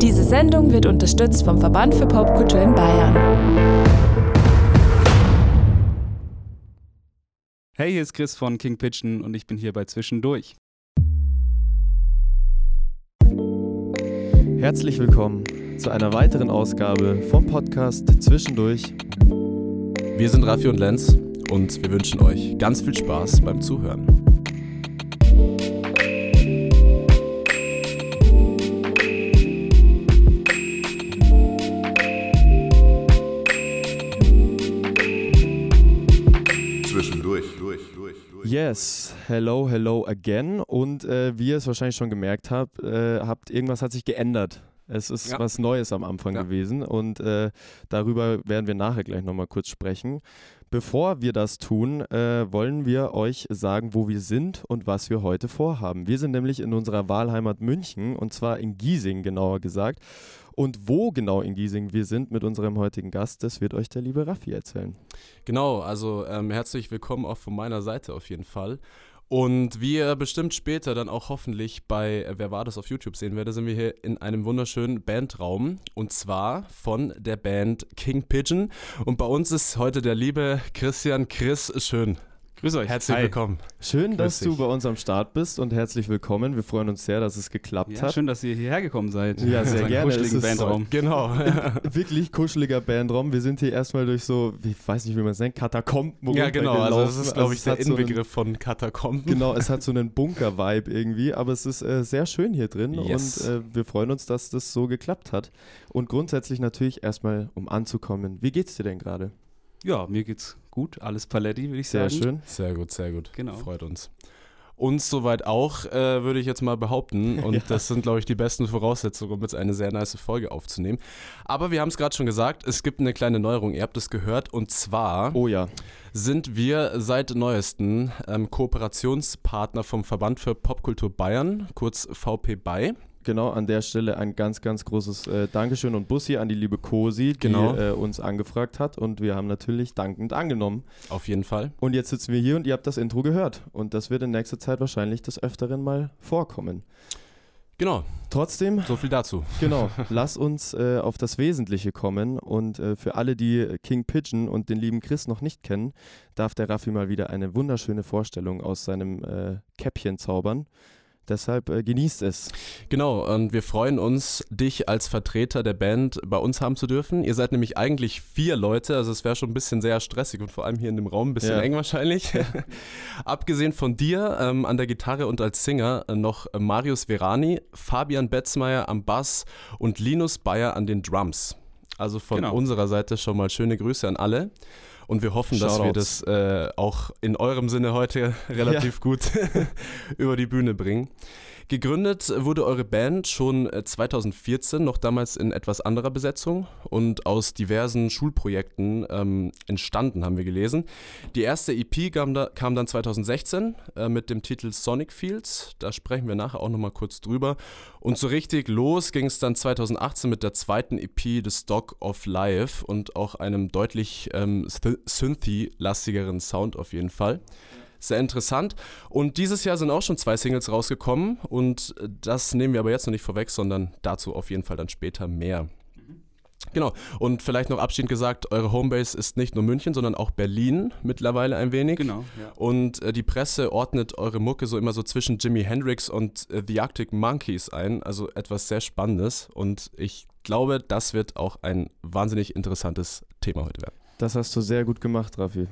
Diese Sendung wird unterstützt vom Verband für Popkultur in Bayern. Hey, hier ist Chris von King Pigeon und ich bin hier bei Zwischendurch. Herzlich willkommen zu einer weiteren Ausgabe vom Podcast Zwischendurch. Wir sind Raffi und Lenz und wir wünschen euch ganz viel Spaß beim Zuhören. Yes, hello, hello again. Und äh, wie ihr es wahrscheinlich schon gemerkt habt, äh, habt, irgendwas hat sich geändert. Es ist Ja. was Neues am Anfang Ja. gewesen und äh, darüber werden wir nachher gleich nochmal kurz sprechen. Bevor wir das tun, äh, wollen wir euch sagen, wo wir sind und was wir heute vorhaben. Wir sind nämlich in unserer Wahlheimat München und zwar in Giesing genauer gesagt. Und wo genau in Giesing wir sind mit unserem heutigen Gast, das wird euch der liebe Raffi erzählen. Genau, also ähm, herzlich willkommen auch von meiner Seite auf jeden Fall. Und wie ihr bestimmt später dann auch hoffentlich bei äh, Wer war das auf YouTube sehen werdet, sind wir hier in einem wunderschönen Bandraum. Und zwar von der Band King Pigeon. Und bei uns ist heute der liebe Christian Chris Schön. Grüß euch. Herzlich Hi. willkommen. Schön, dass dich. du bei uns am Start bist und herzlich willkommen. Wir freuen uns sehr, dass es geklappt Ja, hat. schön, dass ihr hierher gekommen seid. Ja, sehr gerne. kuscheligen Es Bandraum. Genau. Wirklich kuscheliger Bandraum. Wir sind hier erstmal durch so, ich weiß nicht, wie man es nennt, Katakomben ja, genau. Also das ist, glaube ich, es der hat so einen- Inbegriff von Katakomben. Genau, es hat so einen Bunker-Vibe irgendwie, aber es ist äh, sehr schön hier drin Yes. und äh, wir freuen uns, dass das so geklappt hat. Und grundsätzlich natürlich erstmal, um anzukommen. Wie geht's dir denn gerade? Ja, mir geht's gut. Alles Paletti, würde ich Sehr sagen. schön. Sehr gut, sehr gut. Genau. Freut uns. Uns soweit auch, äh, würde ich jetzt mal behaupten. Und das sind, glaube ich, die besten Voraussetzungen, um jetzt eine sehr nice Folge aufzunehmen. Aber wir haben es gerade schon gesagt, es gibt eine kleine Neuerung, ihr habt es gehört. Und zwar Oh ja, sind wir seit neuestem ähm, Kooperationspartner vom Verband für Popkultur Bayern, kurz VP BY. Genau, an der Stelle ein ganz, ganz großes äh, Dankeschön und Bussi an die liebe Cosi, die Genau. äh, uns angefragt hat und wir haben natürlich dankend angenommen. Auf jeden Fall. Und jetzt sitzen wir hier und ihr habt das Intro gehört. Und das wird in nächster Zeit wahrscheinlich des Öfteren mal vorkommen. Genau, Trotzdem, so viel dazu. genau, lass uns äh, auf das Wesentliche kommen. Und äh, für alle, die King Pigeon und den lieben Chris noch nicht kennen, darf der Raffi mal wieder eine wunderschöne Vorstellung aus seinem äh, Käppchen zaubern. Deshalb äh, genießt es. Genau, und wir freuen uns, dich als Vertreter der Band bei uns haben zu dürfen. Ihr seid nämlich eigentlich vier Leute, also es wäre schon ein bisschen sehr stressig und vor allem hier in dem Raum ein bisschen Ja. eng wahrscheinlich. Abgesehen von dir ähm, an der Gitarre und als Singer äh, noch Marius Verani, Fabian Betzmeier am Bass und Linus Bayer an den Drums. Also von Genau. unserer Seite schon mal schöne Grüße an alle. Und wir hoffen, dass wir Shoutouts. das äh, auch in eurem Sinne heute relativ gut über die Bühne bringen. Gegründet wurde eure Band schon äh, 2014, noch damals in etwas anderer Besetzung und aus diversen Schulprojekten ähm, entstanden, haben wir gelesen. Die erste EP kam, da, kam dann 2016 äh, mit dem Titel Sonic Fields. Da sprechen wir nachher auch nochmal kurz drüber. Und so richtig los ging es dann 2018 mit der zweiten EP The Stock of Life und auch einem deutlich ähm, Synth- Synthy-lastigeren Sound auf jeden Fall. Sehr interessant. Und dieses Jahr sind auch schon zwei Singles rausgekommen und das nehmen wir aber jetzt noch nicht vorweg, sondern dazu auf jeden Fall dann später mehr. Genau. Und vielleicht noch abschließend gesagt, eure Homebase ist nicht nur München, sondern auch Berlin mittlerweile ein wenig. Genau, ja. Und äh, die Presse ordnet eure Mucke so immer so zwischen Jimi Hendrix und äh, The Arctic Monkeys ein. Also etwas sehr Spannendes. Und ich glaube, das wird auch ein wahnsinnig interessantes Thema heute werden. Das hast du sehr gut gemacht, Raffi.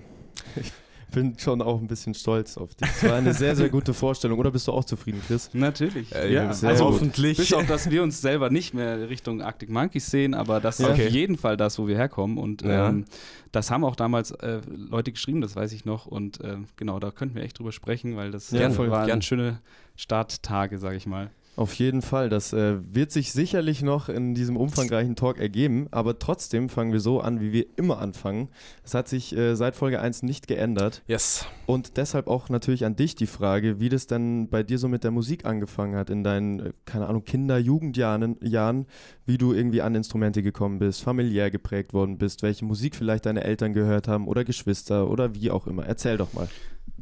Ich bin schon auch ein bisschen stolz auf dich. Es war eine sehr, sehr gute Vorstellung. Oder bist du auch zufrieden, Chris? Natürlich. Äh, ja, sehr also gut. hoffentlich. Bis auf, dass wir uns selber nicht mehr Richtung Arctic Monkeys sehen, aber das ist Ja. auf Okay. jeden Fall das, wo wir herkommen. Und Ja. ähm, das haben auch damals äh, Leute geschrieben, das weiß ich noch. Und ähm, genau, da könnten wir echt drüber sprechen, weil das Ja, äh, voll waren schöne Starttage, sage ich mal. Auf jeden Fall. Das äh, wird sich sicherlich noch in diesem umfangreichen Talk ergeben. Aber trotzdem fangen wir so an, wie wir immer anfangen. Es hat sich äh, seit Folge 1 nicht geändert. Yes. Und deshalb auch natürlich an dich die Frage, wie das denn bei dir so mit der Musik angefangen hat in deinen, äh, keine Ahnung, Kinder-, Jugendjahren, Jahren, wie du irgendwie an Instrumente gekommen bist, familiär geprägt worden bist, welche Musik vielleicht deine Eltern gehört haben oder Geschwister oder wie auch immer. Erzähl doch mal.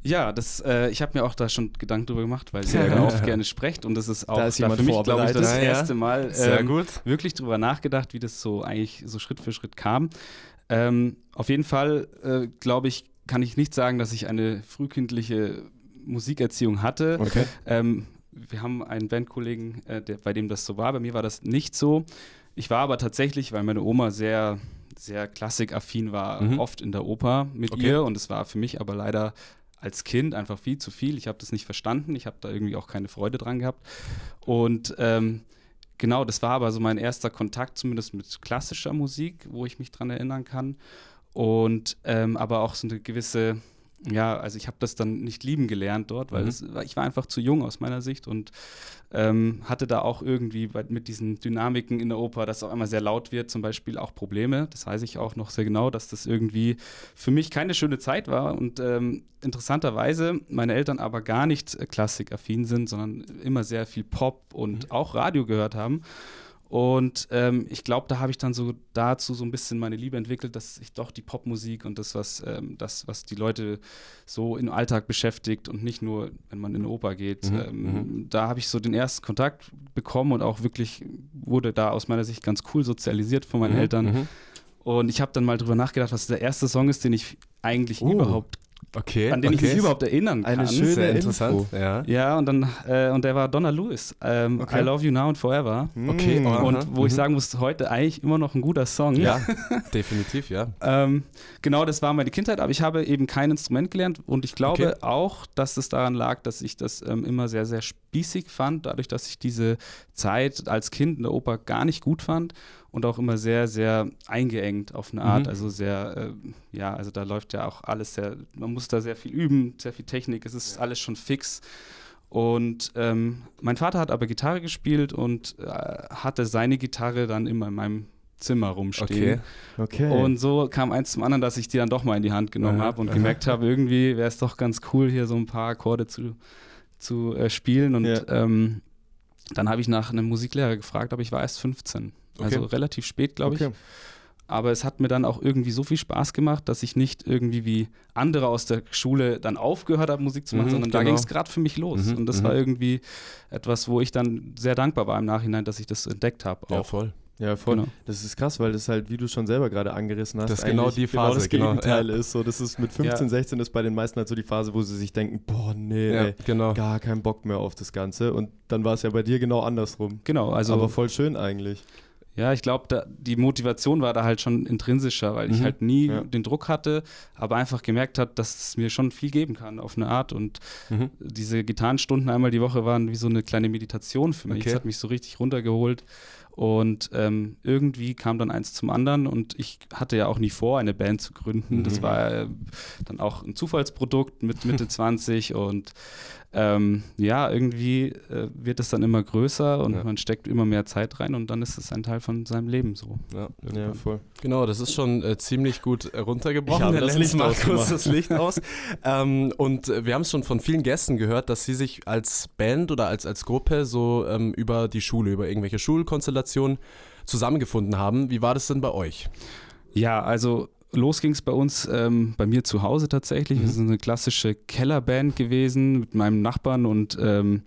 Ja, das, äh, ich habe mir auch da schon Gedanken drüber gemacht, weil ihr ja gut. oft gerne sprecht und das ist auch Da ist da für mich, glaube ich, das. Ja, erste Mal ähm, wirklich drüber nachgedacht, wie das so eigentlich so Schritt für Schritt kam. Ähm, auf jeden Fall, äh, glaube ich, kann ich nicht sagen, dass ich eine frühkindliche Musikerziehung hatte. Okay. Ähm, wir haben einen Bandkollegen, äh, der, bei dem das so war. Bei mir war das nicht so. Ich war aber tatsächlich, weil meine Oma sehr, sehr klassikaffin war, Mhm. oft in der Oper mit Okay. ihr. Und es war für mich aber leider als Kind einfach viel zu viel. Ich habe das nicht verstanden. Ich habe da irgendwie auch keine Freude dran gehabt. Und ähm, genau, das war aber so mein erster Kontakt, zumindest mit klassischer Musik, wo ich mich dran erinnern kann. Und ähm, aber auch so eine gewisse, ja, also ich habe das dann nicht lieben gelernt dort, weil Mhm. es, ich war einfach zu jung aus meiner Sicht und ähm, hatte da auch irgendwie bei, mit diesen Dynamiken in der Oper, dass es auf einmal sehr laut wird, zum Beispiel auch Probleme. Das weiß ich auch noch sehr genau, dass das irgendwie für mich keine schöne Zeit war und ähm, interessanterweise meine Eltern aber gar nicht äh, klassikaffin sind, sondern immer sehr viel Pop und auch Radio gehört haben. Und ähm, ich glaube, da habe ich dann so dazu so ein bisschen meine Liebe entwickelt, dass ich doch die Popmusik und das, was, ähm, das, was die Leute so im Alltag beschäftigt und nicht nur, wenn man in eine Oper geht, Mhm, ähm, da habe ich so den ersten Kontakt bekommen und auch wirklich wurde da aus meiner Sicht ganz cool sozialisiert von meinen Mhm, Eltern. mhm. Und ich habe dann mal drüber nachgedacht, was der erste Song ist, den ich eigentlich Oh, überhaupt, Okay. an den ich okay. mich überhaupt erinnern kann. Eine schöne Sehr Info. interessant. Ja. Ja, und dann, äh, und der war Donna Lewis, ähm, Okay. I Love You Now and Forever. Okay, Mm. Aha. Und wo ich Mhm. sagen muss, heute eigentlich immer noch ein guter Song. Ja, definitiv, ja. Ähm, genau, das war meine Kindheit, aber ich habe eben kein Instrument gelernt und ich glaube Okay. auch, dass es daran lag, dass ich das ähm, immer sehr, sehr spießig fand, dadurch, dass ich diese Zeit als Kind in der Oper gar nicht gut fand und auch immer sehr, sehr eingeengt auf eine Art. Mhm. Also sehr, äh, ja, also da läuft ja auch alles sehr, man muss da sehr viel üben, sehr viel Technik, es ist alles schon fix. Und ähm, mein Vater hat aber Gitarre gespielt und äh, hatte seine Gitarre dann immer in meinem Zimmer rumstehen. Okay. Okay. Und so kam eins zum anderen, dass ich die dann doch mal in die Hand genommen habe und aha. gemerkt habe, irgendwie wäre es doch ganz cool, hier so ein paar Akkorde zu, zu äh, spielen. Und Ja. ähm, dann habe ich nach einem Musiklehrer gefragt, aber ich war erst 15. Also Okay. relativ spät, glaube okay. ich. Aber es hat mir dann auch irgendwie so viel Spaß gemacht, dass ich nicht irgendwie wie andere aus der Schule dann aufgehört habe, Musik zu machen, Mhm, sondern da genau. ging es gerade für mich los. Mhm, und das mhm. war irgendwie etwas, wo ich dann sehr dankbar war im Nachhinein, dass ich das entdeckt habe. Ja, voll. Ja, voll. Genau. Das ist krass, weil das halt, wie du schon selber gerade angerissen hast, Das genau die Phase, das genau, Gegenteil ja. ist. So, das ist mit 15, Ja. 16 ist bei den meisten halt so die Phase, wo sie sich denken, boah, nee, Ja, ey, genau. gar keinen Bock mehr auf das Ganze. Und dann war es ja bei dir genau andersrum. Genau, also Aber voll schön eigentlich. Ja, ich glaube, die Motivation war da halt schon intrinsischer, weil ich Mhm. halt nie Ja. den Druck hatte, aber einfach gemerkt hat, dass es mir schon viel geben kann auf eine Art. Und Mhm. diese Gitarrenstunden einmal die Woche waren wie so eine kleine Meditation für mich. Okay. Es hat mich so richtig runtergeholt. Und ähm, irgendwie kam dann eins zum anderen und ich hatte ja auch nie vor, eine Band zu gründen. Das Mhm. war äh, dann auch ein Zufallsprodukt mit Mitte 20 und ähm, ja, irgendwie äh, wird es dann immer größer und Ja. man steckt immer mehr Zeit rein und dann ist es ein Teil von seinem Leben so. Ja. Ja, voll. Genau, das ist schon äh, ziemlich gut äh, runtergebrochen. Ich habe Herr das Lenz Licht macht kurz das Licht aus. ähm, und äh, wir haben es schon von vielen Gästen gehört, dass sie sich als Band oder als, als Gruppe so ähm, über die Schule, über irgendwelche Schulkonstellationen zusammengefunden haben. Wie war das denn bei euch? Ja, also los ging es bei uns, ähm, bei mir zu Hause tatsächlich. Mhm. Wir sind eine klassische Kellerband gewesen mit meinem Nachbarn und ähm,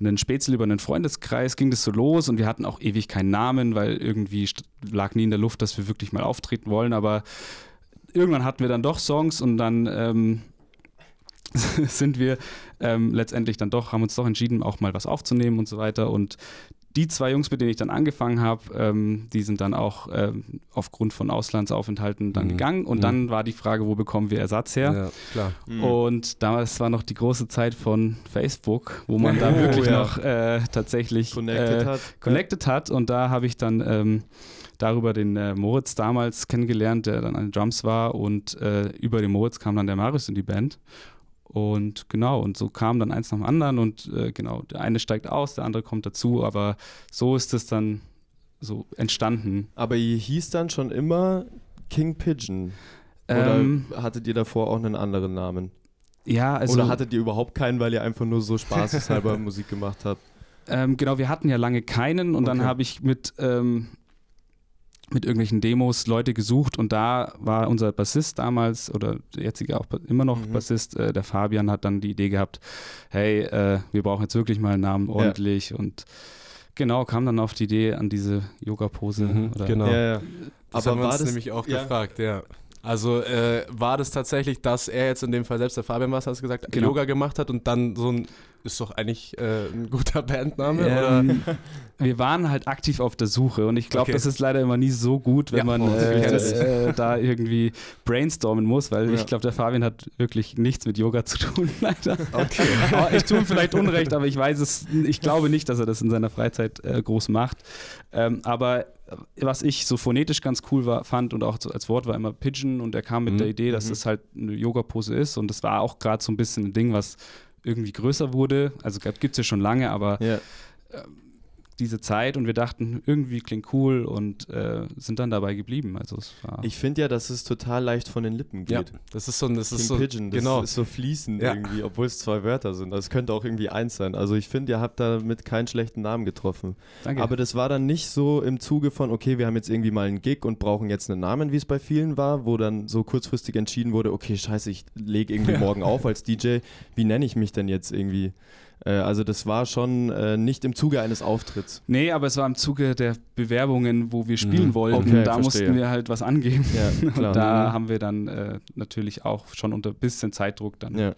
einen Spätzle über einen Freundeskreis ging das so los und wir hatten auch ewig keinen Namen, weil irgendwie lag nie in der Luft, dass wir wirklich mal auftreten wollen, aber irgendwann hatten wir dann doch Songs und dann ähm, sind wir ähm, letztendlich dann doch, haben uns doch entschieden, auch mal was aufzunehmen und so weiter und die zwei Jungs, mit denen ich dann angefangen habe, ähm, die sind dann auch ähm, aufgrund von Auslandsaufenthalten dann Mhm. gegangen. Und Mhm. dann war die Frage, wo bekommen wir Ersatz her? Ja, klar. Mhm. Und damals war noch die große Zeit von Facebook, wo man da Oh, wirklich ja. noch äh, tatsächlich Connected äh, hat. connected hat. Und da habe ich dann ähm, darüber den äh, Moritz damals kennengelernt, der dann an den Drums war. Und äh, über den Moritz kam dann der Marius in die Band. Und genau, und so kam dann eins nach dem anderen und äh, genau, der eine steigt aus, der andere kommt dazu, aber so ist es dann so entstanden. Aber ihr hieß dann schon immer King Pigeon. Oder Ähm, hattet ihr davor auch einen anderen Namen? ja, also Oder hattet ihr überhaupt keinen, weil ihr einfach nur so spaßeshalber Musik gemacht habt? Ähm, genau, wir hatten ja lange keinen und dann Okay. habe ich mit, ähm, mit irgendwelchen Demos Leute gesucht und da war unser Bassist damals oder der jetzige auch immer noch Mhm. Bassist, äh, der Fabian hat dann die Idee gehabt, hey, äh, wir brauchen jetzt wirklich mal einen Namen ordentlich und genau kam dann auf die Idee an diese Yoga-Pose. Mhm, genau. Ja, ja. Das Aber haben wir war uns das nämlich auch ja. gefragt, ja. Also äh, war das tatsächlich, dass er jetzt in dem Fall selbst der Fabian was hast du gesagt, Genau. Yoga gemacht hat und dann so ein ist doch eigentlich äh, ein guter Bandname oder? Ähm, wir waren halt aktiv auf der Suche und ich glaube, Okay. das ist leider immer nie so gut, wenn Ja, man oh, äh, äh, da irgendwie brainstormen muss, weil Ja. ich glaube, der Fabian hat wirklich nichts mit Yoga zu tun, leider. Okay. Aber ich tue ihm vielleicht Unrecht, aber ich weiß es, ich glaube nicht, dass er das in seiner Freizeit äh, groß macht. Ähm, aber was ich so phonetisch ganz cool war, fand und auch als Wort war immer Pigeon und er kam mit Mhm. der Idee, dass Mhm. es halt eine Yoga-Pose ist und das war auch gerade so ein bisschen ein Ding, was irgendwie größer wurde. Also gibt es ja schon lange, aber Ja. Diese Zeit und wir dachten, irgendwie klingt cool und äh, sind dann dabei geblieben. Also es war Ich finde ja, dass es total leicht von den Lippen Ja, geht. das ist so ein, das King ist so, Pigeon, das genau. ist so fließend Ja. irgendwie, obwohl es zwei Wörter sind. Das könnte auch irgendwie eins sein. Also ich finde, ihr habt damit keinen schlechten Namen getroffen. danke. Aber das war dann nicht so im Zuge von, okay, wir haben jetzt irgendwie mal einen Gig und brauchen jetzt einen Namen, wie es bei vielen war, wo dann so kurzfristig entschieden wurde, okay, scheiße, ich lege irgendwie morgen auf als DJ. Wie nenne ich mich denn jetzt irgendwie? Äh, also das war schon äh, nicht im Zuge eines Auftritts. nee, aber es war im Zuge der Bewerbungen, wo wir spielen Mhm. wollten. Okay, da verstehe. mussten wir halt was angeben. Ja. Und da haben wir dann äh, natürlich auch schon unter ein bisschen Zeitdruck dann ja.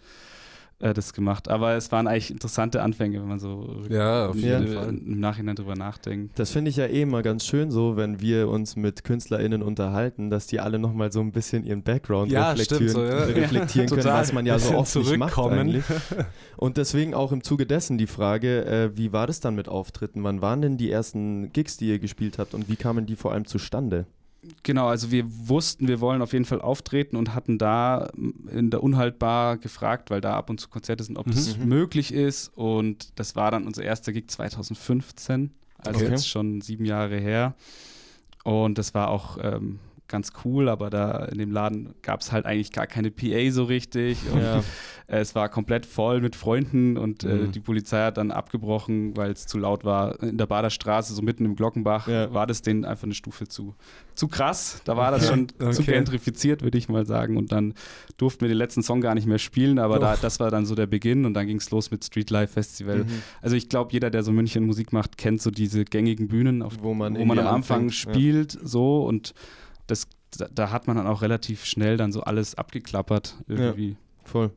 Äh, das gemacht. Aber es waren eigentlich interessante Anfänge, wenn man so Ja, auf im- jeden Fall. im Nachhinein drüber nachdenkt. Das finde ich ja eh immer ganz schön so, wenn wir uns mit KünstlerInnen unterhalten, dass die alle nochmal so ein bisschen ihren Background Ja, reflektieren, stimmt so, ja. reflektieren können, was man ja so oft nicht macht eigentlich. Und deswegen auch im Zuge dessen die Frage, äh, wie war das dann mit Auftritten? Wann waren denn die ersten Gigs, die ihr gespielt habt und wie kamen die vor allem zustande? Genau, also wir wussten, wir wollen auf jeden Fall auftreten und hatten da mm, in der Unhaltbar gefragt, weil da ab und zu Konzerte sind, ob das Mhm. möglich ist. Und das war dann unser erster Gig 2015, also Okay. jetzt schon sieben Jahre her. Und das war auch ähm, ganz cool, aber da in dem Laden gab es halt eigentlich gar keine PA so richtig. Und Ja. äh, es war komplett voll mit Freunden und äh, Mhm. die Polizei hat dann abgebrochen, weil es zu laut war. In der Baderstraße, so mitten im Glockenbach, Ja. war das denen einfach eine Stufe zu, zu krass. Da war das Okay. schon zu Okay. gentrifiziert, würde ich mal sagen. Und dann durften wir den letzten Song gar nicht mehr spielen, aber da, das war dann so der Beginn und dann ging es los mit Street Life Festival. Mhm. Also ich glaube, jeder, der so München Musik macht, kennt so diese gängigen Bühnen, auf, Wo man wo man am Anfang anfängt, ja. spielt, so und das, da, da hat man dann auch relativ schnell dann so alles abgeklappert irgendwie. Voll.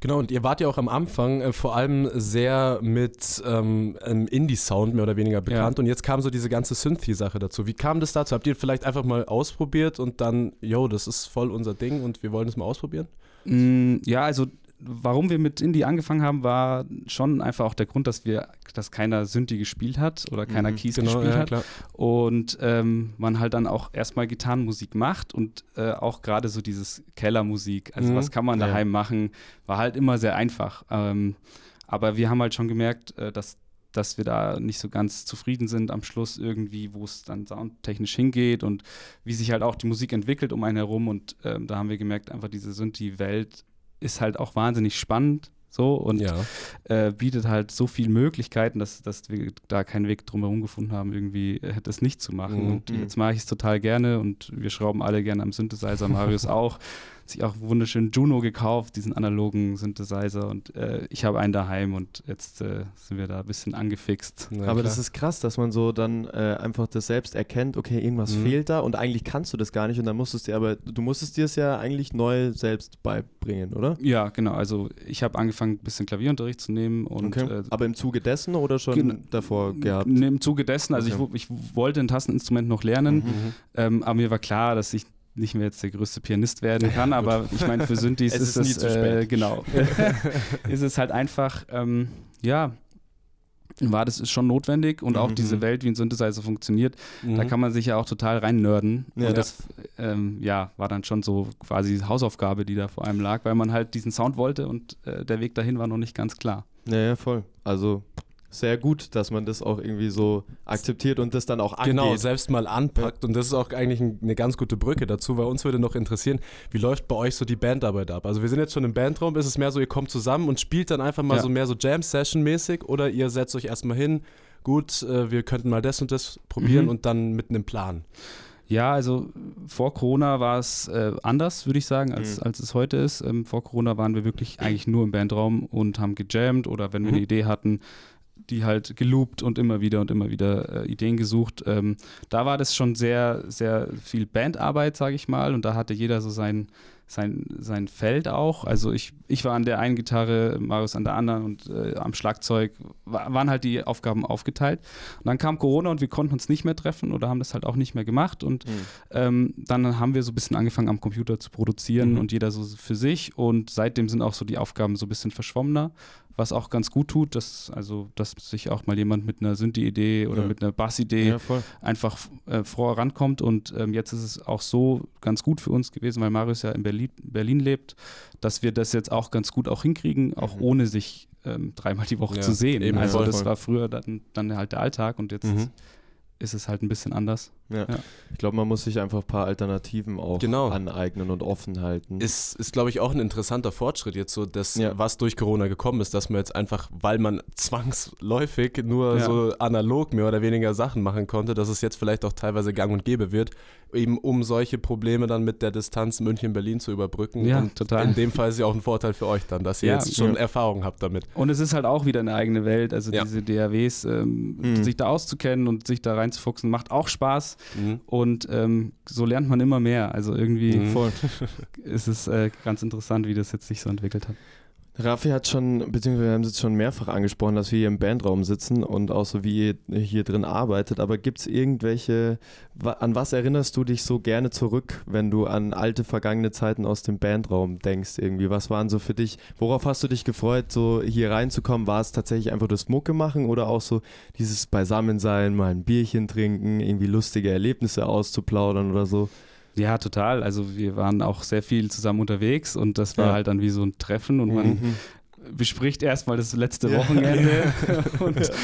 Genau, und ihr wart ja auch am Anfang äh, vor allem sehr mit ähm, einem Indie-Sound mehr oder weniger bekannt und jetzt kam so diese ganze Synthie-Sache dazu. Wie kam das dazu? Habt ihr vielleicht einfach mal ausprobiert und dann, yo, das ist voll unser Ding und wir wollen das mal ausprobieren? Mm, Ja, also warum wir mit Indie angefangen haben, war schon einfach auch der Grund, dass wir, dass keiner Synthi gespielt hat oder keiner Mhm, Keys gespielt ja, hat. klar. Und ähm, man halt dann auch erstmal Gitarrenmusik macht und äh, auch gerade so dieses Kellermusik, also Mhm. was kann man Ja. daheim machen, war halt immer sehr einfach. Ähm, aber wir haben halt schon gemerkt, äh, dass, dass wir da nicht so ganz zufrieden sind am Schluss irgendwie, wo es dann soundtechnisch hingeht und wie sich halt auch die Musik entwickelt um einen herum. Und ähm, da haben wir gemerkt, einfach diese Synthi-Welt ist halt auch wahnsinnig spannend. So und Ja. äh, bietet halt so viele Möglichkeiten, dass, dass wir da keinen Weg drumherum gefunden haben, irgendwie äh, das nicht zu machen. Mhm. Und jetzt mache ich es total gerne und wir schrauben alle gerne am Synthesizer, Marius auch. Sich auch einen wunderschönen Juno gekauft, diesen analogen Synthesizer und äh, ich habe einen daheim und jetzt äh, sind wir da ein bisschen angefixt. Ja, Aber klar. das ist krass, dass man so dann äh, einfach das selbst erkennt, okay, irgendwas Mhm. fehlt da und eigentlich kannst du das gar nicht und dann musstest du dir, aber du musstest dir es ja eigentlich neu selbst beibringen, oder? Ja, genau. Also ich habe angefangen, ein bisschen Klavierunterricht zu nehmen und äh, aber im Zuge dessen oder schon davor gehabt? n- im Zuge dessen, also Okay. ich, ich wollte ein Tasteninstrument noch lernen, Mhm. Ähm, aber mir war klar, dass ich nicht mehr jetzt der größte Pianist werden kann, aber ich meine, für Synthes Es ist, ist nie es, zu äh, spät. genau, ist es halt einfach, ähm, ja, war das ist schon notwendig und auch Mhm. diese Welt, wie ein Synthesizer funktioniert, da Mhm. kann man sich ja auch total rein nerden. Ja. und das ähm, ja, war dann schon so quasi Hausaufgabe, die da vor allem lag, weil man halt diesen Sound wollte und äh, der Weg dahin war noch nicht ganz klar. Ja, ja, voll. Also sehr gut, dass man das auch irgendwie so akzeptiert und das dann auch angeht. Genau, selbst mal anpackt. Und das ist auch eigentlich ein, eine ganz gute Brücke dazu, weil uns würde noch interessieren, wie läuft bei euch so die Bandarbeit ab? Also wir sind jetzt schon im Bandraum, ist es mehr so, ihr kommt zusammen und spielt dann einfach mal Ja. so mehr so Jam-Session-mäßig oder ihr setzt euch erstmal hin, gut, äh, wir könnten mal das und das probieren Mhm. und dann mit einem Plan. Ja, also vor Corona war es äh, anders, würde ich sagen, als, Mhm. als es heute ist. Ähm, vor Corona waren wir wirklich eigentlich nur im Bandraum und haben gejammt oder wenn wir Mhm. eine Idee hatten, die halt geloopt und immer wieder und immer wieder äh, Ideen gesucht. Ähm, da war das schon sehr, sehr viel Bandarbeit, sage ich mal, und da hatte jeder so sein, sein, sein Feld auch. Also ich, ich war an der einen Gitarre, Marius an der anderen und äh, am Schlagzeug wa- waren halt die Aufgaben aufgeteilt. Und dann kam Corona und wir konnten uns nicht mehr treffen oder haben das halt auch nicht mehr gemacht und Mhm. ähm, dann haben wir so ein bisschen angefangen am Computer zu produzieren Mhm. und jeder so für sich und seitdem sind auch so die Aufgaben so ein bisschen verschwommener, was auch ganz gut tut, dass also dass sich auch mal jemand mit einer Synthi-Idee oder Ja. mit einer Bass-Idee Ja, einfach äh, vorankommt und ähm, jetzt ist es auch so ganz gut für uns gewesen, weil Marius ja in Berlin, Berlin lebt, dass wir das jetzt auch ganz gut auch hinkriegen, auch Mhm. ohne sich ähm, dreimal die Woche Ja, zu sehen. also voll, das voll. war früher dann, dann halt der Alltag und jetzt Mhm. ist es halt ein bisschen anders. Ja. Ja. Ich glaube, man muss sich einfach ein paar Alternativen auch Genau. aneignen und offen halten. Ist, ist glaube ich, auch ein interessanter Fortschritt jetzt so, dass Ja. was durch Corona gekommen ist, dass man jetzt einfach, weil man zwangsläufig nur Ja. so analog mehr oder weniger Sachen machen konnte, dass es jetzt vielleicht auch teilweise gang und gäbe wird, eben um solche Probleme dann mit der Distanz München-Berlin zu überbrücken. Ja, und total. in dem Fall ist ja auch ein Vorteil für euch dann, dass ihr jetzt schon. Erfahrung habt damit. Und es ist halt auch wieder eine eigene Welt, also diese DAWs, ähm, Mhm. sich da auszukennen und sich da reinzufuchsen, macht auch Spaß Mhm. und ähm, so lernt man immer mehr. Also irgendwie Mhm. Ist es äh, ganz interessant, wie das jetzt sich so entwickelt hat. Raffi hat schon, beziehungsweise wir haben es jetzt schon mehrfach angesprochen, dass wir hier im Bandraum sitzen und auch so wie ihr hier drin arbeitet. Aber gibt es irgendwelche, an was erinnerst du dich so gerne zurück, wenn du an alte vergangene Zeiten aus dem Bandraum denkst irgendwie? Was waren so für dich, worauf hast du dich gefreut, so hier reinzukommen? War es tatsächlich einfach das Mucke machen oder auch so dieses Beisammensein, mal ein Bierchen trinken, irgendwie lustige Erlebnisse auszuplaudern oder so? Ja, total. Also wir waren auch sehr viel zusammen unterwegs und das war Ja. halt dann wie so ein Treffen und man Mhm. bespricht erstmal das letzte Ja. Wochenende und voll.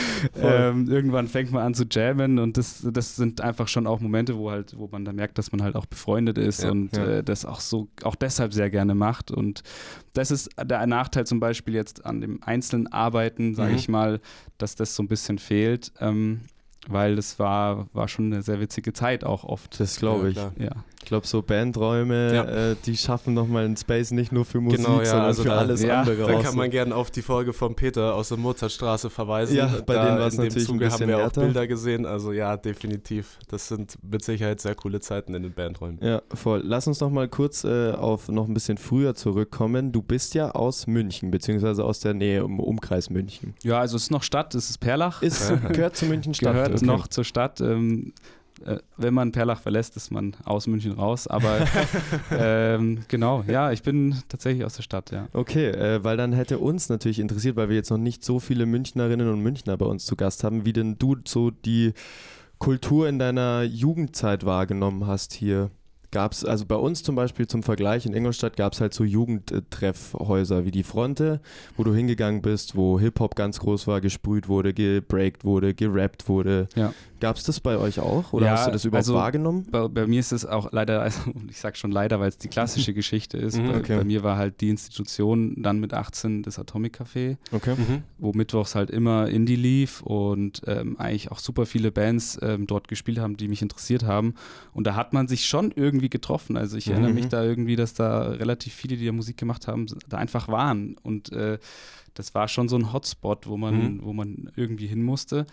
ähm, irgendwann fängt man an zu jammen und das, das sind einfach schon auch Momente, wo halt, wo man dann merkt, dass man halt auch befreundet ist Ja. und Ja. Äh, das auch so, auch deshalb sehr gerne macht und das ist der Nachteil zum Beispiel jetzt an dem einzelnen Arbeiten, sage Mhm. ich mal, dass das so ein bisschen fehlt, ähm, weil das war, war schon eine sehr witzige Zeit auch oft. Das glaube Ja, ich. Ja. Ich glaube, so Bandräume, Ja. äh, die schaffen nochmal einen Space nicht nur für Musik, Genau, ja, sondern also für da- alles ja, andere Da kann man gerne auf die Folge von Peter aus der Mozartstraße verweisen. Ja, bei da denen in dem natürlich ein Zuge haben bisschen wir auch. Bilder gesehen. Also ja, definitiv. Das sind mit Sicherheit sehr coole Zeiten in den Bandräumen. Ja, voll. Lass uns noch mal kurz äh, auf noch ein bisschen früher zurückkommen. Du bist ja aus München, beziehungsweise aus der Nähe im Umkreis München. ja, also es ist noch Stadt, es ist Perlach. Ist, gehört zu München Stadt. gehört okay. noch zur Stadt. Ähm, äh, wenn man Perlach verlässt, ist man aus München raus. Aber ähm, genau, ja, ich bin tatsächlich aus der Stadt, ja. Okay, äh, weil dann hätte uns natürlich interessiert, weil wir jetzt noch nicht so viele Münchnerinnen und Münchner bei uns zu Gast haben, wie denn du so die Kultur in deiner Jugendzeit wahrgenommen hast hier. Gab es, also bei uns zum Beispiel zum Vergleich in Ingolstadt gab es halt so Jugendtreffhäuser wie die Fronte, wo du hingegangen bist, wo Hip-Hop ganz groß war, gesprüht wurde, gebreakt wurde, gerappt wurde. Ja. Gab es das bei euch auch oder Ja, hast du das überhaupt also- wahrgenommen? Bei, bei mir ist es auch leider, also ich sag schon leider, weil es die klassische Geschichte ist. Mhm, bei, okay. bei mir war halt die Institution dann mit 18 das Atomic Café, Okay. wo mittwochs halt immer Indie lief und ähm, eigentlich auch super viele Bands ähm, dort gespielt haben, die mich interessiert haben. Und da hat man sich schon irgendwie getroffen. Also ich erinnere Mhm. mich da irgendwie, dass da relativ viele, die da Musik gemacht haben, da einfach waren. Und äh, das war schon so ein Hotspot, wo man, Mhm. wo man irgendwie hin musste.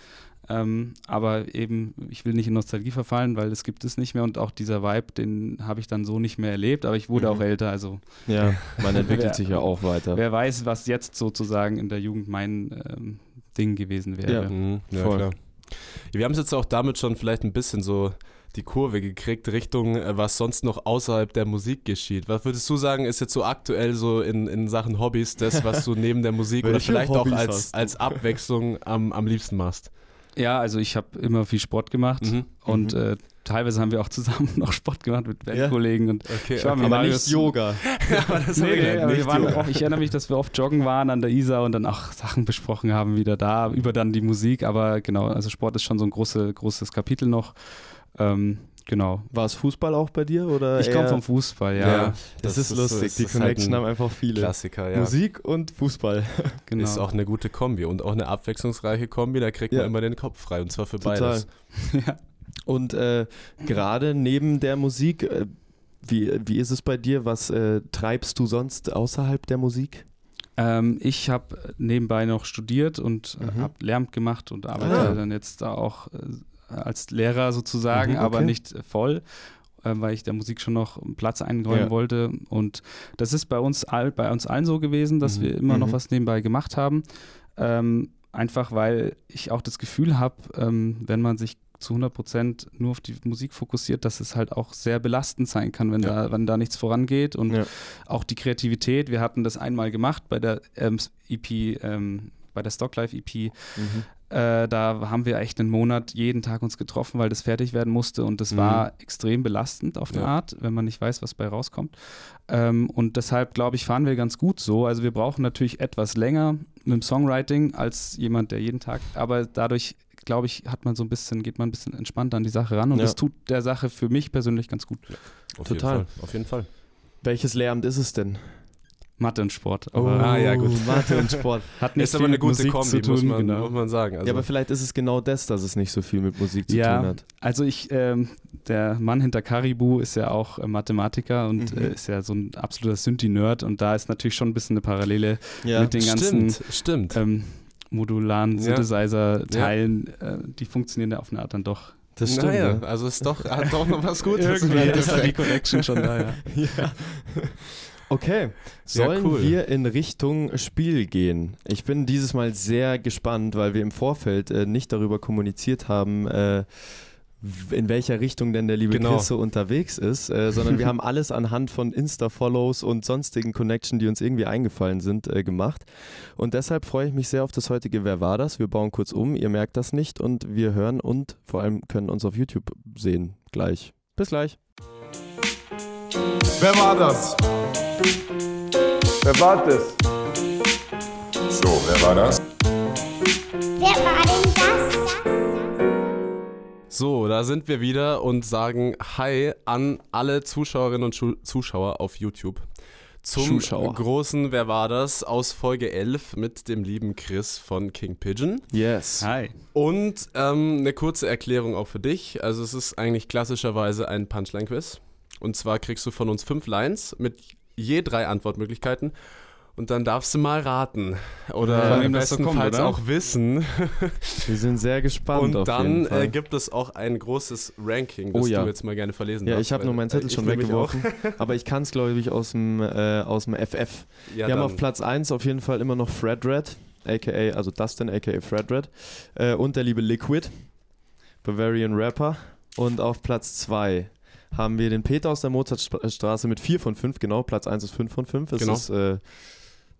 Ähm, aber eben, ich will nicht in Nostalgie verfallen, weil es gibt es nicht mehr und auch dieser Vibe, den habe ich dann so nicht mehr erlebt, aber ich wurde Mhm. auch älter, also Ja, man entwickelt Wer- sich ja auch weiter. wer weiß, was jetzt sozusagen in der Jugend mein ähm, Ding gewesen wäre. Ja. Mhm, ja, Voll. klar. Wir haben es jetzt auch damit schon vielleicht ein bisschen so die Kurve gekriegt Richtung, äh, was sonst noch außerhalb der Musik geschieht. Was würdest du sagen, ist jetzt so aktuell so in, in Sachen Hobbys das, was du neben der Musik oder vielleicht Hobbys auch als, als Abwechslung am, am liebsten machst? Ja, also ich habe immer viel Sport gemacht Mhm. und Mhm. äh, teilweise haben wir auch zusammen noch Sport gemacht mit Bandkollegen und Okay, Ich war mit Aber Marius- nicht Yoga. aber das Nee, nee, nicht Yoga. auch, ich erinnere mich, dass wir oft joggen waren an der Isar und dann auch Sachen besprochen haben wieder da, über dann die Musik. Aber genau, also Sport ist schon so ein große, großes Kapitel noch. Ähm, genau. War es Fußball auch bei dir? Oder Ich komme vom Fußball, ja. Ja. Das, Das ist ist- lustig. Die ist halt Connection ein haben einfach viele. Klassiker, ja. Musik und Fußball. genau. Ist auch eine gute Kombi und auch eine abwechslungsreiche Kombi, da kriegt Ja. man immer den Kopf frei und zwar für Total. beides. ja. Und äh, gerade neben der Musik, äh, wie, wie ist es bei dir? Was äh, treibst du sonst außerhalb der Musik? Ähm, ich habe nebenbei noch studiert und Mhm. habe Lehramt gemacht und arbeite Ah. dann jetzt da auch äh, als Lehrer sozusagen, Mhm, aber okay. nicht äh, voll, äh, weil ich der Musik schon noch einen Platz einräumen Ja. wollte. Und das ist bei uns, all, bei uns allen so gewesen, dass Mhm, wir immer noch mhm. was nebenbei gemacht haben. Ähm, einfach weil ich auch das Gefühl habe, ähm, wenn man sich zu 100 Prozent nur auf die Musik fokussiert, dass es halt auch sehr belastend sein kann, wenn, Ja. da, wenn da nichts vorangeht und Ja. auch die Kreativität. Wir hatten das einmal gemacht bei der ähm, EP, ähm, bei der Stocklife EP. Mhm. Äh, da haben wir echt einen Monat jeden Tag uns getroffen, weil das fertig werden musste und das Mhm. war extrem belastend auf eine Ja. Art, wenn man nicht weiß, was bei rauskommt. Ähm, und deshalb glaube ich, fahren wir ganz gut so. Also wir brauchen natürlich etwas länger mit dem Songwriting als jemand, der jeden Tag, aber dadurch glaube ich, hat man so ein bisschen, geht man ein bisschen entspannter an die Sache ran und Ja. das tut der Sache für mich persönlich ganz gut. Auf Total. Jeden Fall, auf jeden Fall. Welches Lehramt ist es denn? Mathe und Sport. Oh, Ah, ja, gut. Mathe und Sport. hat nicht Ist aber viel eine mit gute Musik Kombi, zu tun, muss, man, genau. muss man sagen. Also, ja, aber vielleicht ist es genau das, dass es nicht so viel mit Musik zu ja, tun hat. Also ich, ähm, der Mann hinter Caribou ist ja auch äh, Mathematiker und Mhm. äh, ist ja so ein absoluter Synthi-Nerd und da ist natürlich schon ein bisschen eine Parallele Ja. mit den ganzen stimmt, stimmt. ähm, modularen Ja. Synthesizer-Teilen. Äh, die funktionieren ja auf eine Art dann doch. das stimmt. naja, ne? also ist doch, hat doch noch was Gutes. Irgendwie ist da die. Connection schon da, ja. Ja. Okay, sollen cool. wir in Richtung Spiel gehen? Ich bin dieses Mal sehr gespannt, weil wir im Vorfeld äh, nicht darüber kommuniziert haben, äh, in welcher Richtung denn der liebe Genau. Chris so unterwegs ist, äh, sondern wir haben alles anhand von Insta-Follows und sonstigen Connection, die uns irgendwie eingefallen sind, äh, gemacht. Und deshalb freue ich mich sehr auf das heutige Wer war das? Wir bauen kurz um, ihr merkt das nicht und wir hören und vor allem können uns auf YouTube sehen gleich. Bis gleich. Wer war das? Wer war das? So, wer war das? Wer war denn das? So, da sind wir wieder und sagen Hi an alle Zuschauerinnen und Schu Zuschauer auf YouTube. Zum Zuschauer. großen Wer war das aus Folge 11 mit dem lieben Chris von King Pigeon. Yes. Hi. Und ähm, eine kurze Erklärung auch für dich. Also es ist eigentlich klassischerweise ein Punchline-Quiz. Und zwar kriegst du von uns fünf Lines mit je drei Antwortmöglichkeiten. Und dann darfst du mal raten. Oder wem im kommt, bestenfalls oder? auch wissen. Wir sind sehr gespannt. Und dann Fall. äh, gibt es auch ein großes Ranking, das Oh ja. du jetzt mal gerne verlesen Ja, darfst. ich habe nur meinen Zettel äh, schon weggeworfen, aber ich kann es, glaube ich, aus dem, äh, aus dem FF. Ja, Wir haben dann- auf Platz 1 auf jeden Fall immer noch Fred Red, aka, also Dustin, aka Fred Red, äh, und der liebe Liquid, Bavarian Rapper. Und auf Platz 2 haben wir den Peter aus der Mozartstraße mit 4 von 5, genau, Platz 1 ist 5 von 5. Es Genau. ist äh,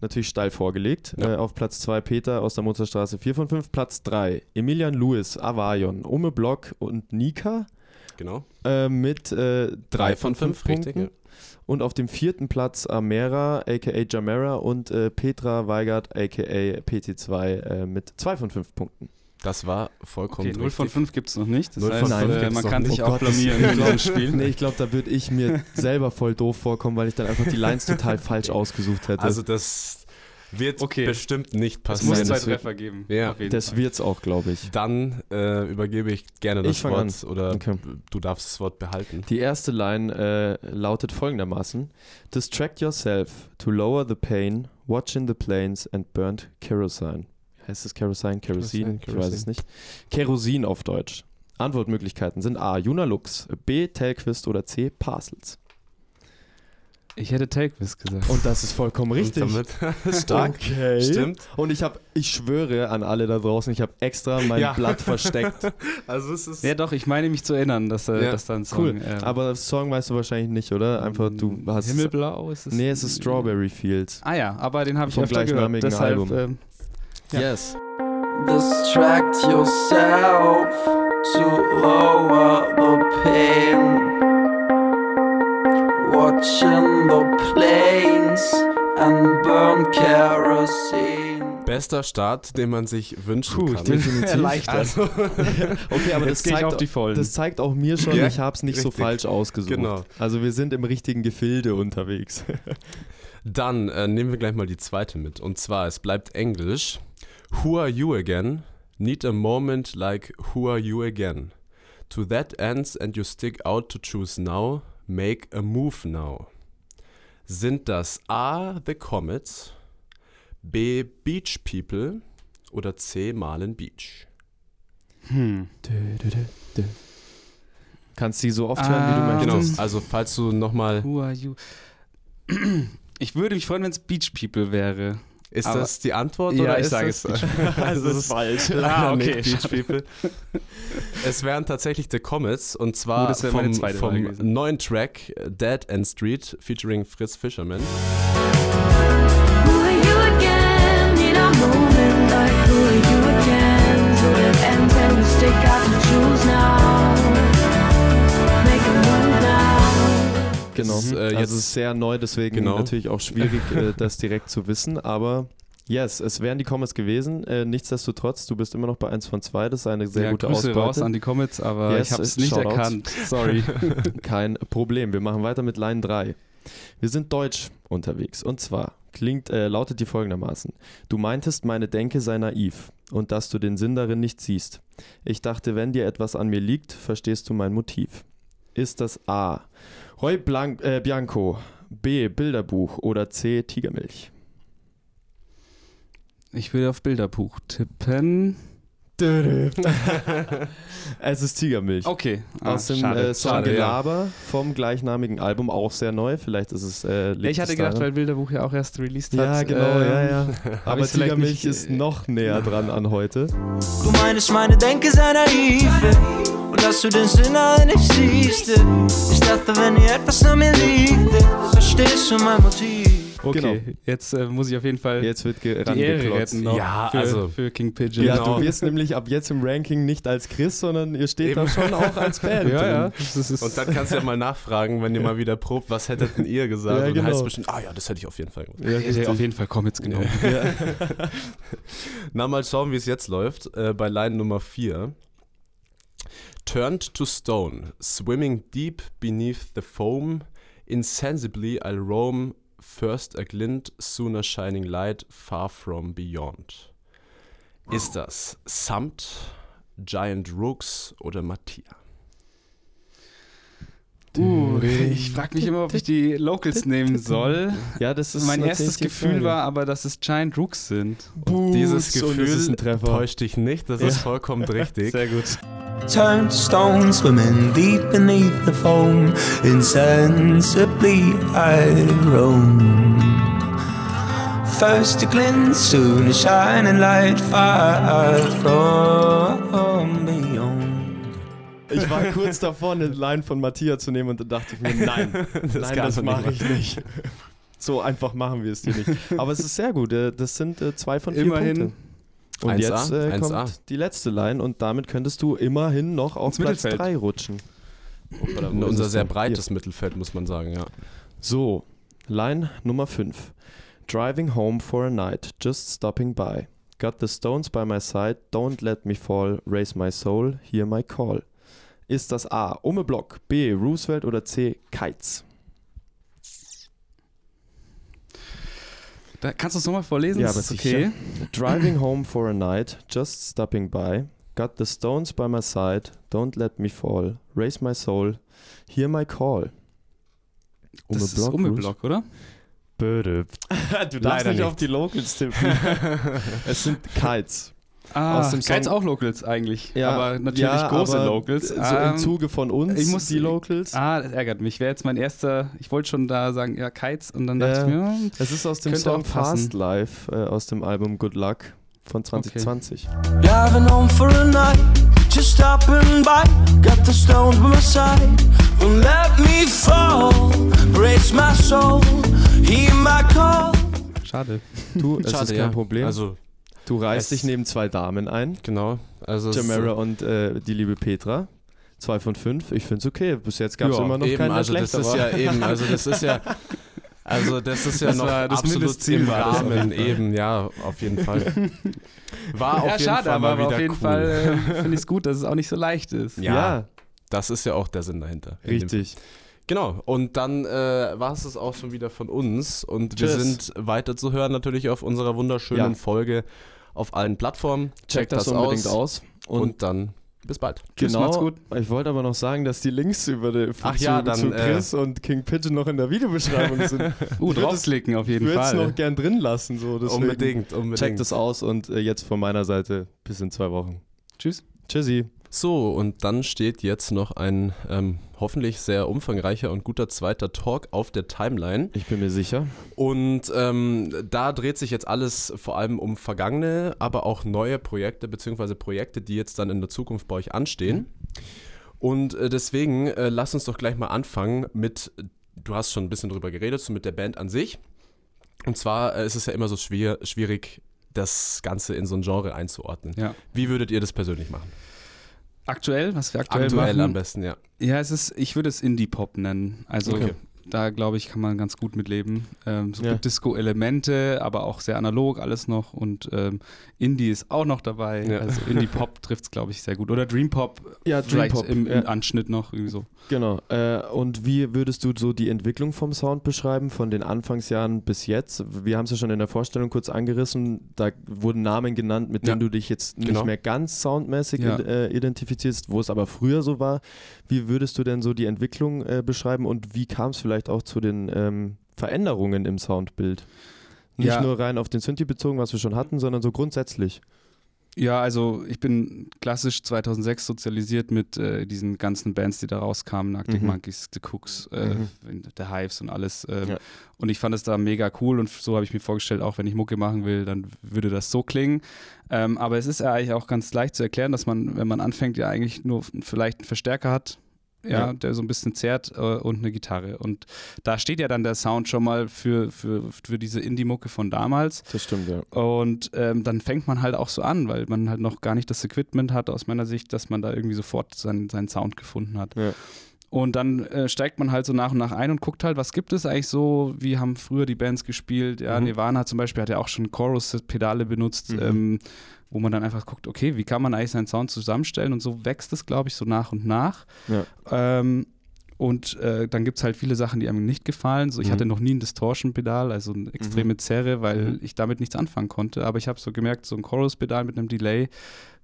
natürlich steil vorgelegt. Ja. Äh, auf Platz 2 Peter aus der Mozartstraße 4 von 5. Platz 3 Emilian Lewis, Avarion, Ome Block und Nika Genau. äh, mit 3 Drei von von 5 fünf, richtig, Punkten. Und auf dem vierten Platz Amera, aka Jamera und äh, Petra Weigert, aka PT2 äh, mit 2 von 5 Punkten. Das war vollkommen Okay, 0 von richtig. 5 gibt es noch nicht. Das Null heißt, von fünf äh, gibt's man noch kann sich Oh auch Gott, blamieren in diesem Spiel. Nee, ich glaube, da würde ich mir selber voll doof vorkommen, weil ich dann einfach die Lines total falsch ausgesucht hätte. Also das wird Okay. bestimmt nicht Es passieren. muss Nein, zwei das wird- Treffer geben. Ja. das Fall. wird's auch, glaube ich. Dann äh, übergebe ich gerne das Ich Wort oder Okay. du darfst das Wort behalten. Die erste Line äh, lautet folgendermaßen: Distract yourself to lower the pain, watch in the plains and burnt kerosene. Heißt es Kerosene, Kerosin? Kerosin, Ich weiß Kerosin. es nicht. Kerosin auf Deutsch. Antwortmöglichkeiten sind A. Junalux, B. Telquist oder C. Parcels. Ich hätte Takewiss gesagt. Und das ist vollkommen richtig. Damit stark. Okay. Stimmt. Und ich habe, ich schwöre an alle da draußen, ich habe extra mein Ja. Blatt versteckt. Also es ist ja, doch, ich meine mich zu erinnern, dass, äh, Ja. dass da ein Song. Cool. äh, Aber das Song weißt du wahrscheinlich nicht, oder? Einfach du hast. Himmelblau ist es. Nee, es ist Strawberry Fields. Ah ja, aber den habe ich Vom öfter gehört. gleichnamigen Deshalb, Album. ähm, Ja. Yes. Distract yourself to lower the pain. Watching the planes and burn kerosene. bester Start, den man sich wünschen Puh, kann. definitiv. Erleichtert. Also, Okay, aber das zeigt, auf die Vollen. das zeigt auch mir schon, Ja, ich habe es nicht so richtig. falsch ausgesucht. Genau. Also wir sind im richtigen Gefilde unterwegs. dann äh, nehmen wir gleich mal die zweite mit. Und zwar, es bleibt Englisch. Who are you again? Need a moment like who are you again? To that ends and you stick out to choose now, make a move now. Sind das A. The Comets, B. Beach People oder C. Marlin Beach? Hm. Kannst die so oft hören, wie du Ah, möchtest. Genau, also falls du nochmal, Who are you? Ich würde mich freuen, wenn es Beach People wäre. Ist Aber- das die Antwort Ja, oder ich ist sage das, es Also das ist falsch. Leider Ah, okay, nicht Beach. People. Es wären tatsächlich The Comets und Oh, zwar meine vom, vom neuen Track Dead End Street featuring Fritz Fischerman. Who Genau. Ist, äh, also jetzt- ist sehr neu, deswegen Genau. natürlich auch schwierig, äh, das direkt zu wissen. Aber yes, es wären die Comets gewesen. Äh, nichtsdestotrotz, du bist immer noch bei 1 von 2. Das ist eine sehr ja, gute Grüße Ausbeute. raus an die Comets, aber Yes, ich habe es ist nicht Shoutouts. erkannt. Sorry. Kein Problem. Wir machen weiter mit Line 3. Wir sind deutsch unterwegs. Und zwar klingt, äh, lautet die folgendermaßen. Du meintest, meine Denke sei naiv und dass du den Sinn darin nicht siehst. Ich dachte, wenn dir etwas an mir liegt, verstehst du mein Motiv. Ist das A. Roy Blanc, äh, Bianco, B. Bilderbuch oder C. Tigermilch? Ich will auf Bilderbuch tippen. es ist Tigermilch. Okay. Ah, Aus dem schade. äh, Song schade, ja. Gelaber vom gleichnamigen Album, auch sehr neu. Vielleicht ist es. Äh, Ja, ich hatte gedacht, daran. weil Bilderbuch ja auch erst released hat. Ja, genau, ja, ja. ähm, Aber ich's vielleicht Tigermilch nicht, ist noch näher dran an heute. Du meinst, meine Denke sei naiv und dass du den Sinn nicht siehst. Ich dachte, wenn dir etwas an mir liegt, verstehst du mein Motiv. Okay, Genau. jetzt äh, muss ich auf jeden Fall Jetzt wird die Ehre retten noch Ja, für, also- für King Pigeon. Ja, Genau. du wirst nämlich ab jetzt im Ranking nicht als Chris, sondern ihr steht da Eben. schon auch als Band. ja, ja. Und dann kannst du ja mal nachfragen, wenn ihr mal wieder probt, was hättet denn ihr gesagt? Ja, Und dann genau. heißt es bestimmt, ah ja, das hätte ich auf jeden Fall gemacht. Ja, ich hätte auf jeden Fall Comets genommen. Na, mal schauen, wie es jetzt läuft. Äh, bei Line Nummer 4. Turned to stone, swimming deep beneath the foam, insensibly I'll roam, first a glint, soon a shining light, far from beyond. Ist das Samt, Giant Rooks oder Mattia? Uh, ich frage mich immer, ob ich die Locals nehmen soll. ja, das ist mein erstes Gefühl Frage. war aber, dass es Giant Rooks sind. Dieses und es ist Gefühl täuscht dich nicht, das ist vollkommen richtig. Sehr gut. Turned to stone, swimming deep beneath the foam. Insensibly I roam. First a glint, soon a shining light, far from beyond. Ich war kurz davor, eine Line von Mattia zu nehmen und dann dachte ich mir, nein, nein, kann das mache ich nicht. So einfach machen wir es dir nicht. Aber es ist sehr gut. äh, Das sind äh, zwei von vier Immerhin. Punkte. Und 1A, jetzt äh, 1A. kommt die letzte Line und damit könntest du immerhin noch auf Ins Platz Mittelfeld. 3 rutschen. Ist unser sehr breites Mittelfeld, muss man sagen, ja. So, Line Nummer 5. Driving home for a night, just stopping by. Got the stones by my side, don't let me fall, raise my soul, hear my call. Ist das A. Umme Block, B. Roosevelt oder C. Kites? Da, kannst du es nochmal vorlesen? Ja, Das aber ist okay. Driving home for a night, just stopping by. Got the stones by my side, don't let me fall, raise my soul, hear my call. Das ist Ummeblock, oder? Böde. du darfst Leider nicht nicht. auf die Locals tippen. es sind Kites. Ah, Aus dem Kites Song- auch Locals eigentlich. Ja, aber natürlich ja, große aber Locals. So Ähm, im Zuge von uns, ich muss- die Locals. Ah, das ärgert mich. Wäre jetzt mein erster. Ich wollte schon da sagen, ja, Kites. Und dann Ja. dachte ich mir, hm, Es ist aus dem Song. Fast Life, äh, aus dem Album Good Luck von 2020. Driving home for a night, just stopping by. Got the stones by my side. Don't let me fall, brace my soul, hear my call. schade. Du, es ist kein ja. Problem. Also, du reißt es- dich neben zwei Damen ein, genau. Also Jamera und äh, die liebe Petra. Zwei von fünf. Ich finde es okay. Bis jetzt gab es Ja, immer noch eben, keinen, also das ist ja eben, also das ist ja, also das ist ja Das noch war das absolut im Rahmen, jeden Fall. eben, ja, auf jeden Fall. War auf ja, jeden schade, Fall mal aber wieder auf jeden cool. Fall äh, finde ich es gut, dass es auch nicht so leicht ist. Ja, ja, das ist ja auch der Sinn dahinter. In dem richtig. Genau, und dann äh, war es es auch schon wieder von uns und wir Tschüss. sind weiter zu hören natürlich auf unserer wunderschönen Ja. Folge auf allen Plattformen. Checkt das, unbedingt aus. Und, Und, dann bis bald. Tschüss, genau. macht's gut. Ich wollte aber noch sagen, dass die Links über die, Ach zu, ja, dann, zu äh, Chris und King Pigeon noch in der Videobeschreibung sind. Uh, Ich draufklicken auf Ich jeden würde es Fall. noch gern drin lassen. So, deswegen Unbedingt, unbedingt. Checkt es aus und äh, jetzt von meiner Seite bis in zwei Wochen. Tschüss. Tschüssi. So, und dann steht jetzt noch ein ähm, hoffentlich sehr umfangreicher und guter zweiter Talk auf der Timeline. Ich bin mir sicher. Und ähm, da dreht sich jetzt alles vor allem um vergangene, aber auch neue Projekte, beziehungsweise Projekte, die jetzt dann in der Zukunft bei euch anstehen. Und äh, deswegen äh, lass uns doch gleich mal anfangen mit, du hast schon ein bisschen drüber geredet, so mit der Band an sich. Und zwar äh, ist es ja immer so schwer, schwierig, das Ganze in so ein Genre einzuordnen. Ja. Wie würdet ihr das persönlich machen? Aktuell, was wir aktuell, Aktuell machen. am besten, ja. Ja, es ist, ich würde es Indie-Pop nennen. Also Okay. Da glaube ich, kann man ganz gut mitleben. Ähm, so Ja. Disco-Elemente, aber auch sehr analog alles noch. Und ähm, Indie ist auch noch dabei. Ja. Also Indie-Pop trifft es, glaube ich, sehr gut. Oder Dream-Pop Ja, vielleicht Dream Pop, im, im. Anschnitt noch irgendwie so. Genau. Äh, und wie würdest du so die Entwicklung vom Sound beschreiben, von den Anfangsjahren bis jetzt? Wir haben es ja schon in der Vorstellung kurz angerissen. Da wurden Namen genannt, mit denen du dich jetzt nicht Genau. mehr ganz soundmäßig äh, identifizierst, wo es aber früher so war. Wie würdest du denn so die Entwicklung äh, beschreiben und wie kam es vielleicht auch zu den ähm, Veränderungen im Soundbild? Nicht Ja. nur rein auf den Synthi bezogen, was wir schon hatten, sondern so grundsätzlich. Ja, also ich bin klassisch 2006 sozialisiert mit äh, diesen ganzen Bands, die da rauskamen, Arctic Mhm. Monkeys, The Cooks, äh, Mhm. The Hives und alles. ähm, Ja. Und ich fand es da mega cool und so habe ich mir vorgestellt, auch wenn ich Mucke machen will, dann würde das so klingen. Ähm, aber es ist ja eigentlich auch ganz leicht zu erklären, dass man, wenn man anfängt, ja eigentlich nur vielleicht einen Verstärker hat, ja, Ja. der so ein bisschen zerrt äh, und eine Gitarre. Und da steht ja dann der Sound schon mal für, für, für diese Indie-Mucke von damals. Das stimmt, ja. Und ähm, dann fängt man halt auch so an, weil man halt noch gar nicht das Equipment hat, aus meiner Sicht, dass man da irgendwie sofort seinen, seinen Sound gefunden hat. Ja. Und dann äh, steigt man halt so nach und nach ein und guckt halt, was gibt es eigentlich so, wie haben früher die Bands gespielt. Ja, Mhm. Nirvana zum Beispiel hat ja auch schon Chorus-Pedale benutzt, Mhm. ähm, wo man dann einfach guckt, okay, wie kann man eigentlich seinen Sound zusammenstellen und so wächst es, glaube ich, so nach und nach. Ja. Ähm, und äh, dann gibt es halt viele Sachen, die einem nicht gefallen. So, ich Mhm. hatte noch nie ein Distortion-Pedal, also eine extreme Zerre, weil Mhm. ich damit nichts anfangen konnte. Aber ich habe so gemerkt, so ein Chorus-Pedal mit einem Delay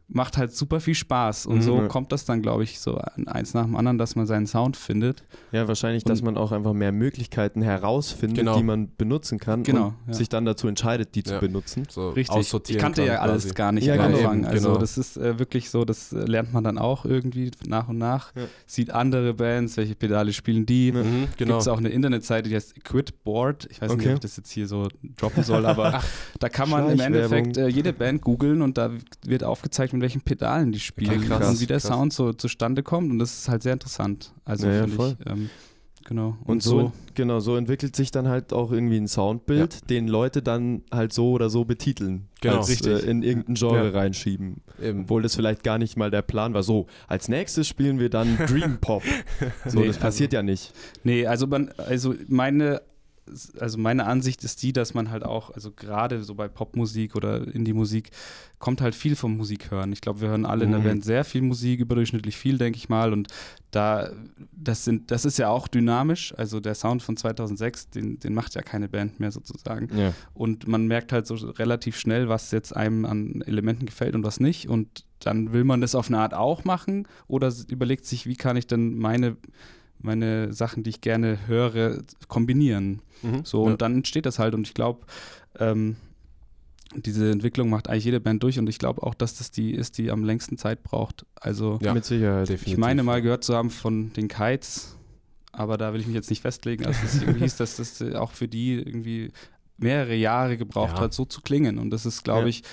macht halt super viel Spaß. Und Mhm. so kommt das dann, glaube ich, so eins nach dem anderen, dass man seinen Sound findet. Ja, wahrscheinlich, dass Und- man auch einfach mehr Möglichkeiten herausfindet, Genau. die man benutzen kann Genau, und ja. sich dann dazu entscheidet, die Ja. zu benutzen. So Richtig. Ich kannte kann ja alles quasi. gar nicht Ja, am genau. Anfang. Also genau. das ist äh, wirklich so, das äh, lernt man dann auch irgendwie nach und nach. Ja. Sieht andere Bands, welche Pedale spielen die. Mhm, Gibt genau. es auch eine Internetseite, die heißt Quitboard. Ich weiß nicht, Okay. ob ich das jetzt hier so droppen soll, aber da kann man im. Endeffekt äh, jede Band googeln und da wird aufgezeigt, mit welchen Pedalen die spielen Okay, krass, und wie der krass. Sound so zustande kommt. Und das ist halt sehr interessant. Also Ja, ja, ich. Ähm, genau. Und, so, genau, so entwickelt sich dann halt auch irgendwie ein Soundbild, den Leute dann halt so oder so betiteln. Genau. als, Richtig. Äh, in irgendein Genre Ja. reinschieben. Eben. Obwohl das vielleicht gar nicht mal der Plan war. So, als nächstes spielen wir dann Dream Pop. So, Nee, das passiert ja nicht. Nee, also man, also meine, also meine Ansicht ist die, dass man halt auch, also gerade so bei Popmusik oder Indie-Musik, kommt halt viel vom Musik hören. Ich glaube, wir hören alle in der Mhm. Band sehr viel Musik, überdurchschnittlich viel, denke ich mal. Und da, das sind, das ist ja auch dynamisch. Also der Sound von 2006, den, den macht ja keine Band mehr sozusagen. Ja. Und man merkt halt so relativ schnell, was jetzt einem an Elementen gefällt und was nicht. Und dann will man das auf eine Art auch machen oder überlegt sich, wie kann ich denn meine, meine Sachen, die ich gerne höre, kombinieren. Mhm. So, und ja. dann entsteht das halt. Und ich glaube, ähm, diese Entwicklung macht eigentlich jede Band durch und ich glaube auch, dass das die ist, die am längsten Zeit braucht. Also Ja, Mit Sicherheit. definitiv. ich meine mal gehört zu haben von den Kites, aber da will ich mich jetzt nicht festlegen. Also es irgendwie hieß, dass das auch für die irgendwie mehrere Jahre gebraucht Ja. hat, so zu klingen. Und das ist, glaube Ja. ich,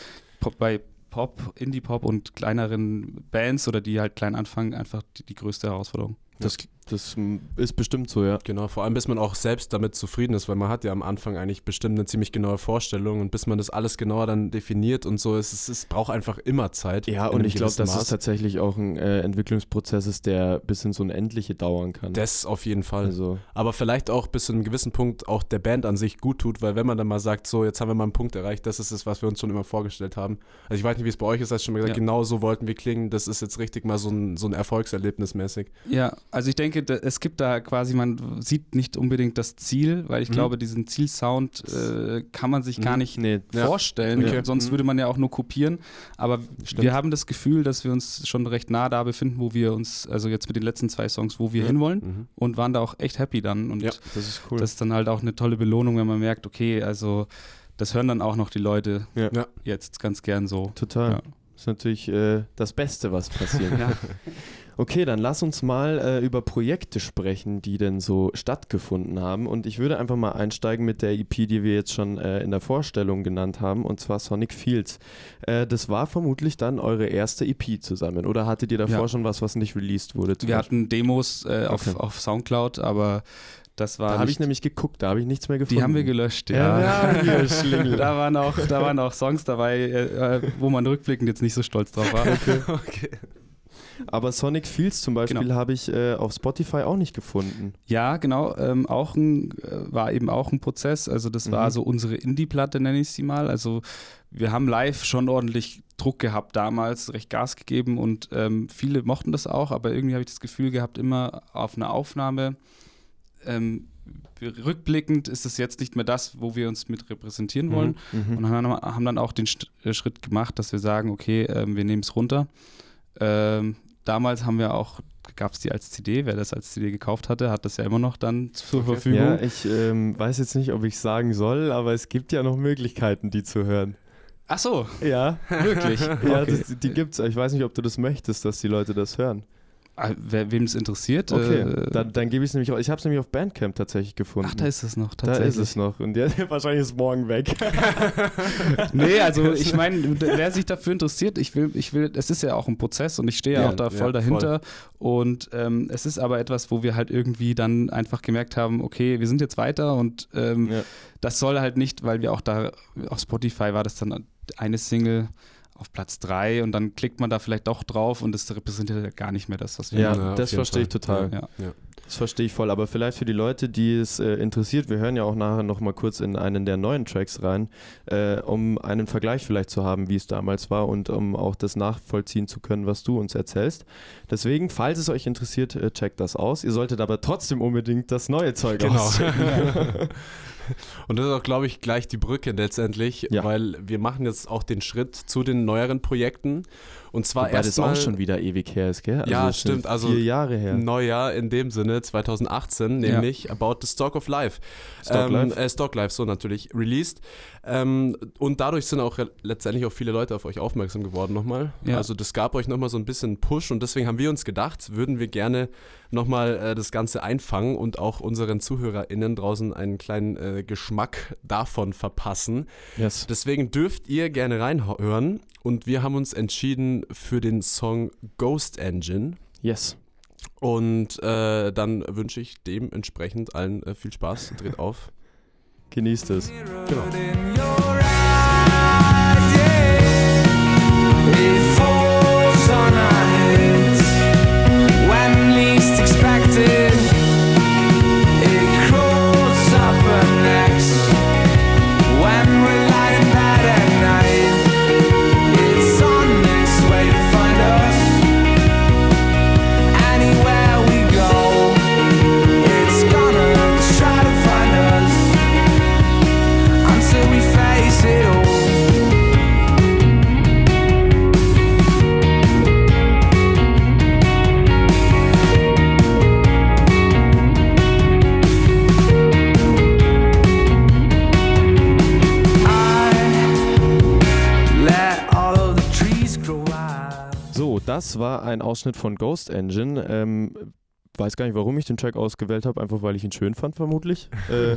Pop, bei Pop, Indie-Pop und kleineren Bands oder die halt klein anfangen, einfach die, die größte Herausforderung. Das, das ist bestimmt so, ja. Genau, vor allem bis man auch selbst damit zufrieden ist, weil man hat ja am Anfang eigentlich bestimmt eine ziemlich genaue Vorstellung und bis man das alles genauer dann definiert und so, es, es, es braucht einfach immer Zeit. Ja, und ich glaube, dass es tatsächlich auch ein äh, Entwicklungsprozess ist, der bis ins Unendliche dauern kann. Das auf jeden Fall. also, Aber vielleicht auch bis zu einem gewissen Punkt auch der Band an sich gut tut, weil wenn man dann mal sagt, so, jetzt haben wir mal einen Punkt erreicht, das ist es, was wir uns schon immer vorgestellt haben. Also ich weiß nicht, wie es bei euch ist, hast du schon mal gesagt, Ja. genau so wollten wir klingen, das ist jetzt richtig mal so ein, so ein Erfolgserlebnis mäßig. Ja, Also ich denke, da, es gibt da quasi, man sieht nicht unbedingt das Ziel, weil ich Mhm. glaube, diesen Zielsound äh, kann man sich gar Mhm. nicht Nee. Ja. vorstellen, Okay. sonst Mhm. würde man ja auch nur kopieren. Aber Stimmt. wir haben das Gefühl, dass wir uns schon recht nah da befinden, wo wir uns, also jetzt mit den letzten zwei Songs, wo wir Ja. hinwollen Mhm. und waren da auch echt happy dann. Und Ja. Das ist cool. das ist dann halt auch eine tolle Belohnung, wenn man merkt, okay, also das hören dann auch noch die Leute Ja. Ja. jetzt ganz gern so. Total. Ja. Das ist natürlich äh, das Beste, was passieren kann. Ja. Okay, dann lass uns mal äh, über Projekte sprechen, die denn so stattgefunden haben. Und ich würde einfach mal einsteigen mit der EP, die wir jetzt schon äh, in der Vorstellung genannt haben, und zwar Sonic Fields. Äh, das war vermutlich dann eure erste EP zusammen. Oder hattet ihr davor Ja. schon was, was nicht released wurde? Wir hatten Demos äh, auf, Okay. auf Soundcloud, aber das war da habe ich nämlich geguckt, da habe ich nichts mehr gefunden. die haben wir gelöscht, Ja, ja. ja, hier, Schlingel. da, waren auch, da waren auch Songs dabei, äh, äh, wo man rückblickend jetzt nicht so stolz drauf war. Okay. Aber Sonic Fields zum Beispiel Genau. habe ich äh, auf Spotify auch nicht gefunden. Ja, genau. Ähm, auch ein, äh, war eben auch ein Prozess. Also das war Mhm. so unsere Indie-Platte, nenne ich sie mal. Also wir haben live schon ordentlich Druck gehabt damals, recht Gas gegeben und ähm, viele mochten das auch, aber irgendwie habe ich das Gefühl gehabt, immer auf einer Aufnahme. Ähm, rückblickend ist es jetzt nicht mehr das, wo wir uns mit repräsentieren wollen. Mhm. Und haben, haben dann auch den äh, Schritt gemacht, dass wir sagen, okay, ähm, wir nehmen es runter. Ähm, damals haben wir auch, gab es die als CD, wer das als CD gekauft hatte, hat das ja immer noch dann zur Okay. Verfügung. Ja, ich ähm, weiß jetzt nicht, ob ich sagen soll, aber es gibt ja noch Möglichkeiten, die zu hören. Ach so, Ja, wirklich. ja Okay. das, die gibt's. Ich weiß nicht, ob du das möchtest, dass die Leute das hören. Ah, wem es interessiert. Okay, äh, dann, dann gebe ich es nämlich auch. Ich habe es nämlich auf Bandcamp tatsächlich gefunden. ach, da ist es noch Da ist es noch. Und ja, wahrscheinlich ist es morgen weg. Nee, also ich meine, wer sich dafür interessiert, ich will, ich will, es ist ja auch ein Prozess und ich stehe ja, Ja, auch da ja, voll dahinter. Und ähm, es ist aber etwas, wo wir halt irgendwie dann einfach gemerkt haben, okay, wir sind jetzt weiter und ähm, Ja. das soll halt nicht, weil wir auch da auf Spotify war das dann eine Single auf Platz drei und dann klickt man da vielleicht doch drauf und das repräsentiert ja gar nicht mehr das, was wir Ja, machen. Ja, das verstehe ich total. Ja. Das verstehe ich voll. Aber vielleicht für die Leute, die es äh, interessiert, wir hören ja auch nachher nochmal kurz in einen der neuen Tracks rein, äh, um einen Vergleich vielleicht zu haben, wie es damals war und um auch das nachvollziehen zu können, was du uns erzählst. Deswegen, falls es euch interessiert, äh, checkt das aus. Ihr solltet aber trotzdem unbedingt das neue Zeug Genau. Und das ist auch, glaube ich, gleich die Brücke letztendlich, Ja. weil wir machen jetzt auch den Schritt zu den neueren Projekten. Und zwar Wobei das erstmal auch schon wieder ewig her ist, gell? Ja, es sind stimmt, also Vier Jahre her. Neujahr in dem Sinne 2018, Ja. nämlich About the Stock of Life. Stock ähm, Life? Äh, Stock Life, so natürlich, released. Ähm, und dadurch sind auch letztendlich auch viele Leute auf euch aufmerksam geworden nochmal. Ja. Also das gab euch nochmal so ein bisschen Push und deswegen haben wir uns gedacht, würden wir gerne nochmal äh, das Ganze einfangen und auch unseren ZuhörerInnen draußen einen kleinen äh, Geschmack davon verpassen. Yes. Deswegen dürft ihr gerne reinhören und wir haben uns entschieden für den Song Ghost Engine. Yes. Und äh, dann wünsche ich dementsprechend allen äh, viel Spaß. Dreht auf. Genießt es. It Ausschnitt von Ghost Engine. Ähm, weiß gar nicht, warum ich den Track ausgewählt habe, einfach weil ich ihn schön fand, vermutlich. äh,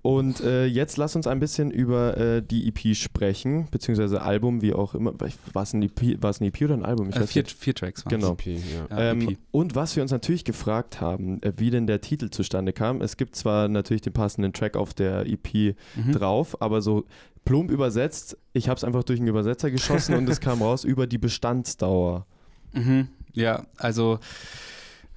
und äh, jetzt lass uns ein bisschen über äh, die EP sprechen, beziehungsweise Album, wie auch immer. War es ein EP, ein EP oder ein Album? Ich Äh, weiß vier, nicht. vier Tracks waren Genau. EP, ja. Ja, Ähm, EP. und was wir uns natürlich gefragt haben, äh, wie denn der Titel zustande kam. Es gibt zwar natürlich den passenden Track auf der EP Mhm. drauf, aber so plump übersetzt, ich habe es einfach durch einen Übersetzer geschossen und es kam raus über die Bestandsdauer. Mhm. Ja, also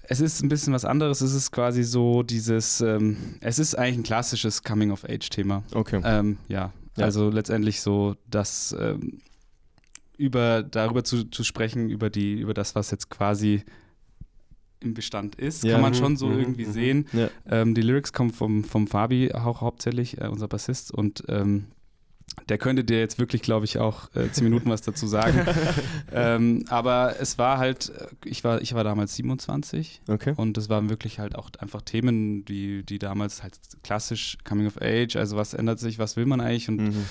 es ist ein bisschen was anderes. Es ist quasi so dieses, ähm, es ist eigentlich ein klassisches Coming-of-Age-Thema. Okay. Ähm, ja, Ja. also letztendlich so, dass ähm, über darüber zu, zu sprechen, über die, über das, was jetzt quasi im Bestand ist, Ja. kann man Mhm, schon so mhm, irgendwie mhm. sehen. Ja. Ähm, die Lyrics kommen vom, vom Fabi auch hauptsächlich, äh, unser Bassist, und ähm, der könnte dir jetzt wirklich, glaube ich, auch äh, zehn Minuten was dazu sagen. ähm, aber es war halt, äh, ich war, ich war damals 27 Okay. und es waren wirklich halt auch einfach Themen, die, die damals halt klassisch Coming of Age, also was ändert sich, was will man eigentlich und Mhm.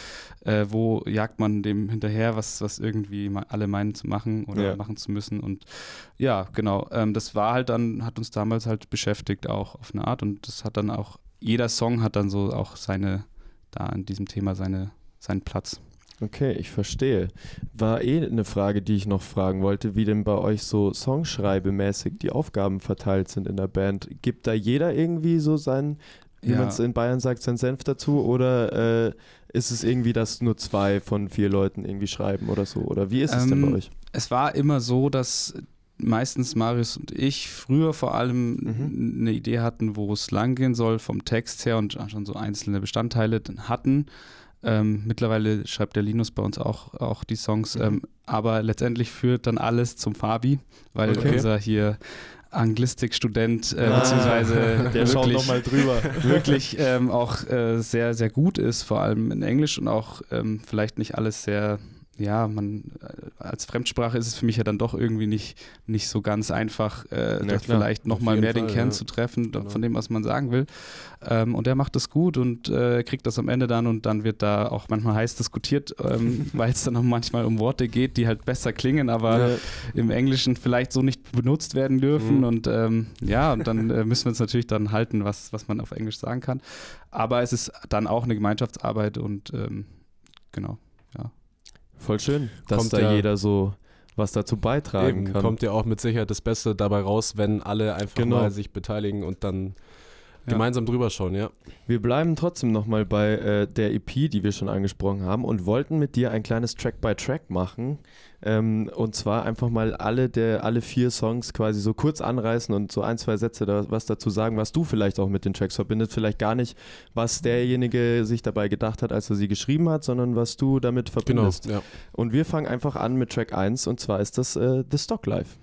äh, wo jagt man dem hinterher, was, was irgendwie alle meinen zu machen oder Ja. machen zu müssen. Und ja, genau, ähm, das war halt dann, hat uns damals halt beschäftigt auch auf eine Art und das hat dann auch, jeder Song hat dann so auch seine, da in diesem Thema seine, seinen Platz. Okay, ich verstehe. War eh eine Frage, die ich noch fragen wollte, wie denn bei euch so songschreibemäßig die Aufgaben verteilt sind in der Band. Gibt da jeder irgendwie so sein, wie Ja. man es in Bayern sagt, sein Senf dazu? Oder äh, ist es irgendwie, dass nur zwei von vier Leuten irgendwie schreiben oder so? Oder wie ist es denn Ähm, bei euch? Es war immer so, dass meistens Marius und ich früher vor allem Mhm. eine Idee hatten, wo es langgehen soll vom Text her und schon so einzelne Bestandteile dann hatten. Ähm, mittlerweile schreibt der Linus bei uns auch, auch die Songs, Mhm. ähm, aber letztendlich führt dann alles zum Fabi, weil Okay. unser hier Anglistik-Student äh, Ah, beziehungsweise Der schaut wirklich, nochmal drüber. wirklich ähm, auch äh, sehr, sehr gut ist, vor allem in Englisch und auch ähm, vielleicht nicht alles sehr, ja, man äh, als Fremdsprache ist es für mich ja dann doch irgendwie nicht, nicht so ganz einfach, äh, klar, vielleicht nochmal mehr den Fall, Kern ja. zu treffen Genau. von dem, was man sagen will. Ähm, und er macht das gut und äh, kriegt das am Ende dann und dann wird da auch manchmal heiß diskutiert, ähm, weil es dann auch manchmal um Worte geht, die halt besser klingen, aber Ja. im Englischen vielleicht so nicht benutzt werden dürfen. Mhm. Und ähm, ja, und dann äh, müssen wir uns natürlich dann halten, was, was man auf Englisch sagen kann. Aber es ist dann auch eine Gemeinschaftsarbeit und ähm, genau. Voll schön, dass Kommt da ja- jeder so was dazu beitragen Eben, kann. kommt ja auch mit Sicherheit das Beste dabei raus, wenn alle einfach Genau. mal sich beteiligen und dann Ja. gemeinsam drüber schauen, ja. Wir bleiben trotzdem nochmal bei äh, der EP, die wir schon angesprochen haben und wollten mit dir ein kleines Track-by-Track machen. Ähm, und zwar einfach mal alle, der, alle vier Songs quasi so kurz anreißen und so ein, zwei Sätze da, was dazu sagen, was du vielleicht auch mit den Tracks verbindet. Vielleicht gar nicht, was derjenige sich dabei gedacht hat, als er sie geschrieben hat, sondern was du damit Genau. verbindest. Ja. Und wir fangen einfach an mit Track 1 und zwar ist das äh, The Stock Life.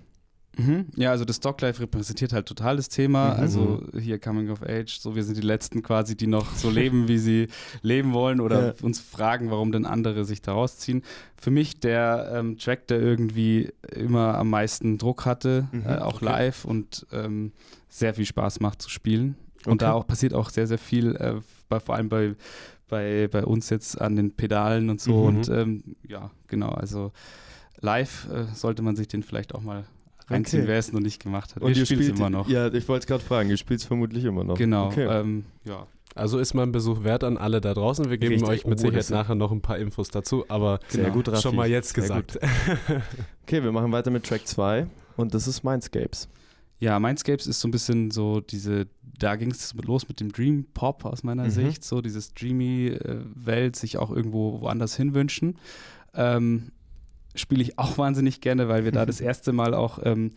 Mhm. Ja, also das Stocklife repräsentiert halt total das Thema. Mhm. Also hier Coming of Age, so wir sind die Letzten quasi, die noch so leben, wie sie leben wollen oder Ja. uns fragen, warum denn andere sich da rausziehen. Für mich der ähm, Track, der irgendwie immer am meisten Druck hatte, Mhm, äh, auch okay. live und ähm, sehr viel Spaß macht zu spielen. Und Okay. da auch passiert auch sehr, sehr viel, äh, bei, vor allem bei, bei, bei uns jetzt an den Pedalen und so. Mhm. Und ähm, ja, genau, also live äh, sollte man sich den vielleicht auch mal reinziehen, Okay. wer es noch nicht gemacht hat. Und ihr spielen es spielt immer noch. Ja, ich wollte es gerade fragen, ihr spielt es vermutlich immer noch. Genau. Okay. Ähm, ja. Also ist mal ein Besuch wert an alle da draußen. Wir geben Richtig. euch mit Oh, Sicherheit nachher noch ein paar Infos dazu, aber Sehr Genau. gut, schon mal jetzt Sehr gesagt. Okay, wir machen weiter mit Track 2 und das ist Mindscapes. Ja, Mindscapes ist so ein bisschen so diese, da ging es los mit dem Dream Pop aus meiner Mhm. Sicht, so dieses dreamy äh, Welt, sich auch irgendwo woanders hinwünschen. Ähm, Spiele ich auch wahnsinnig gerne, weil wir da das erste Mal auch ähm,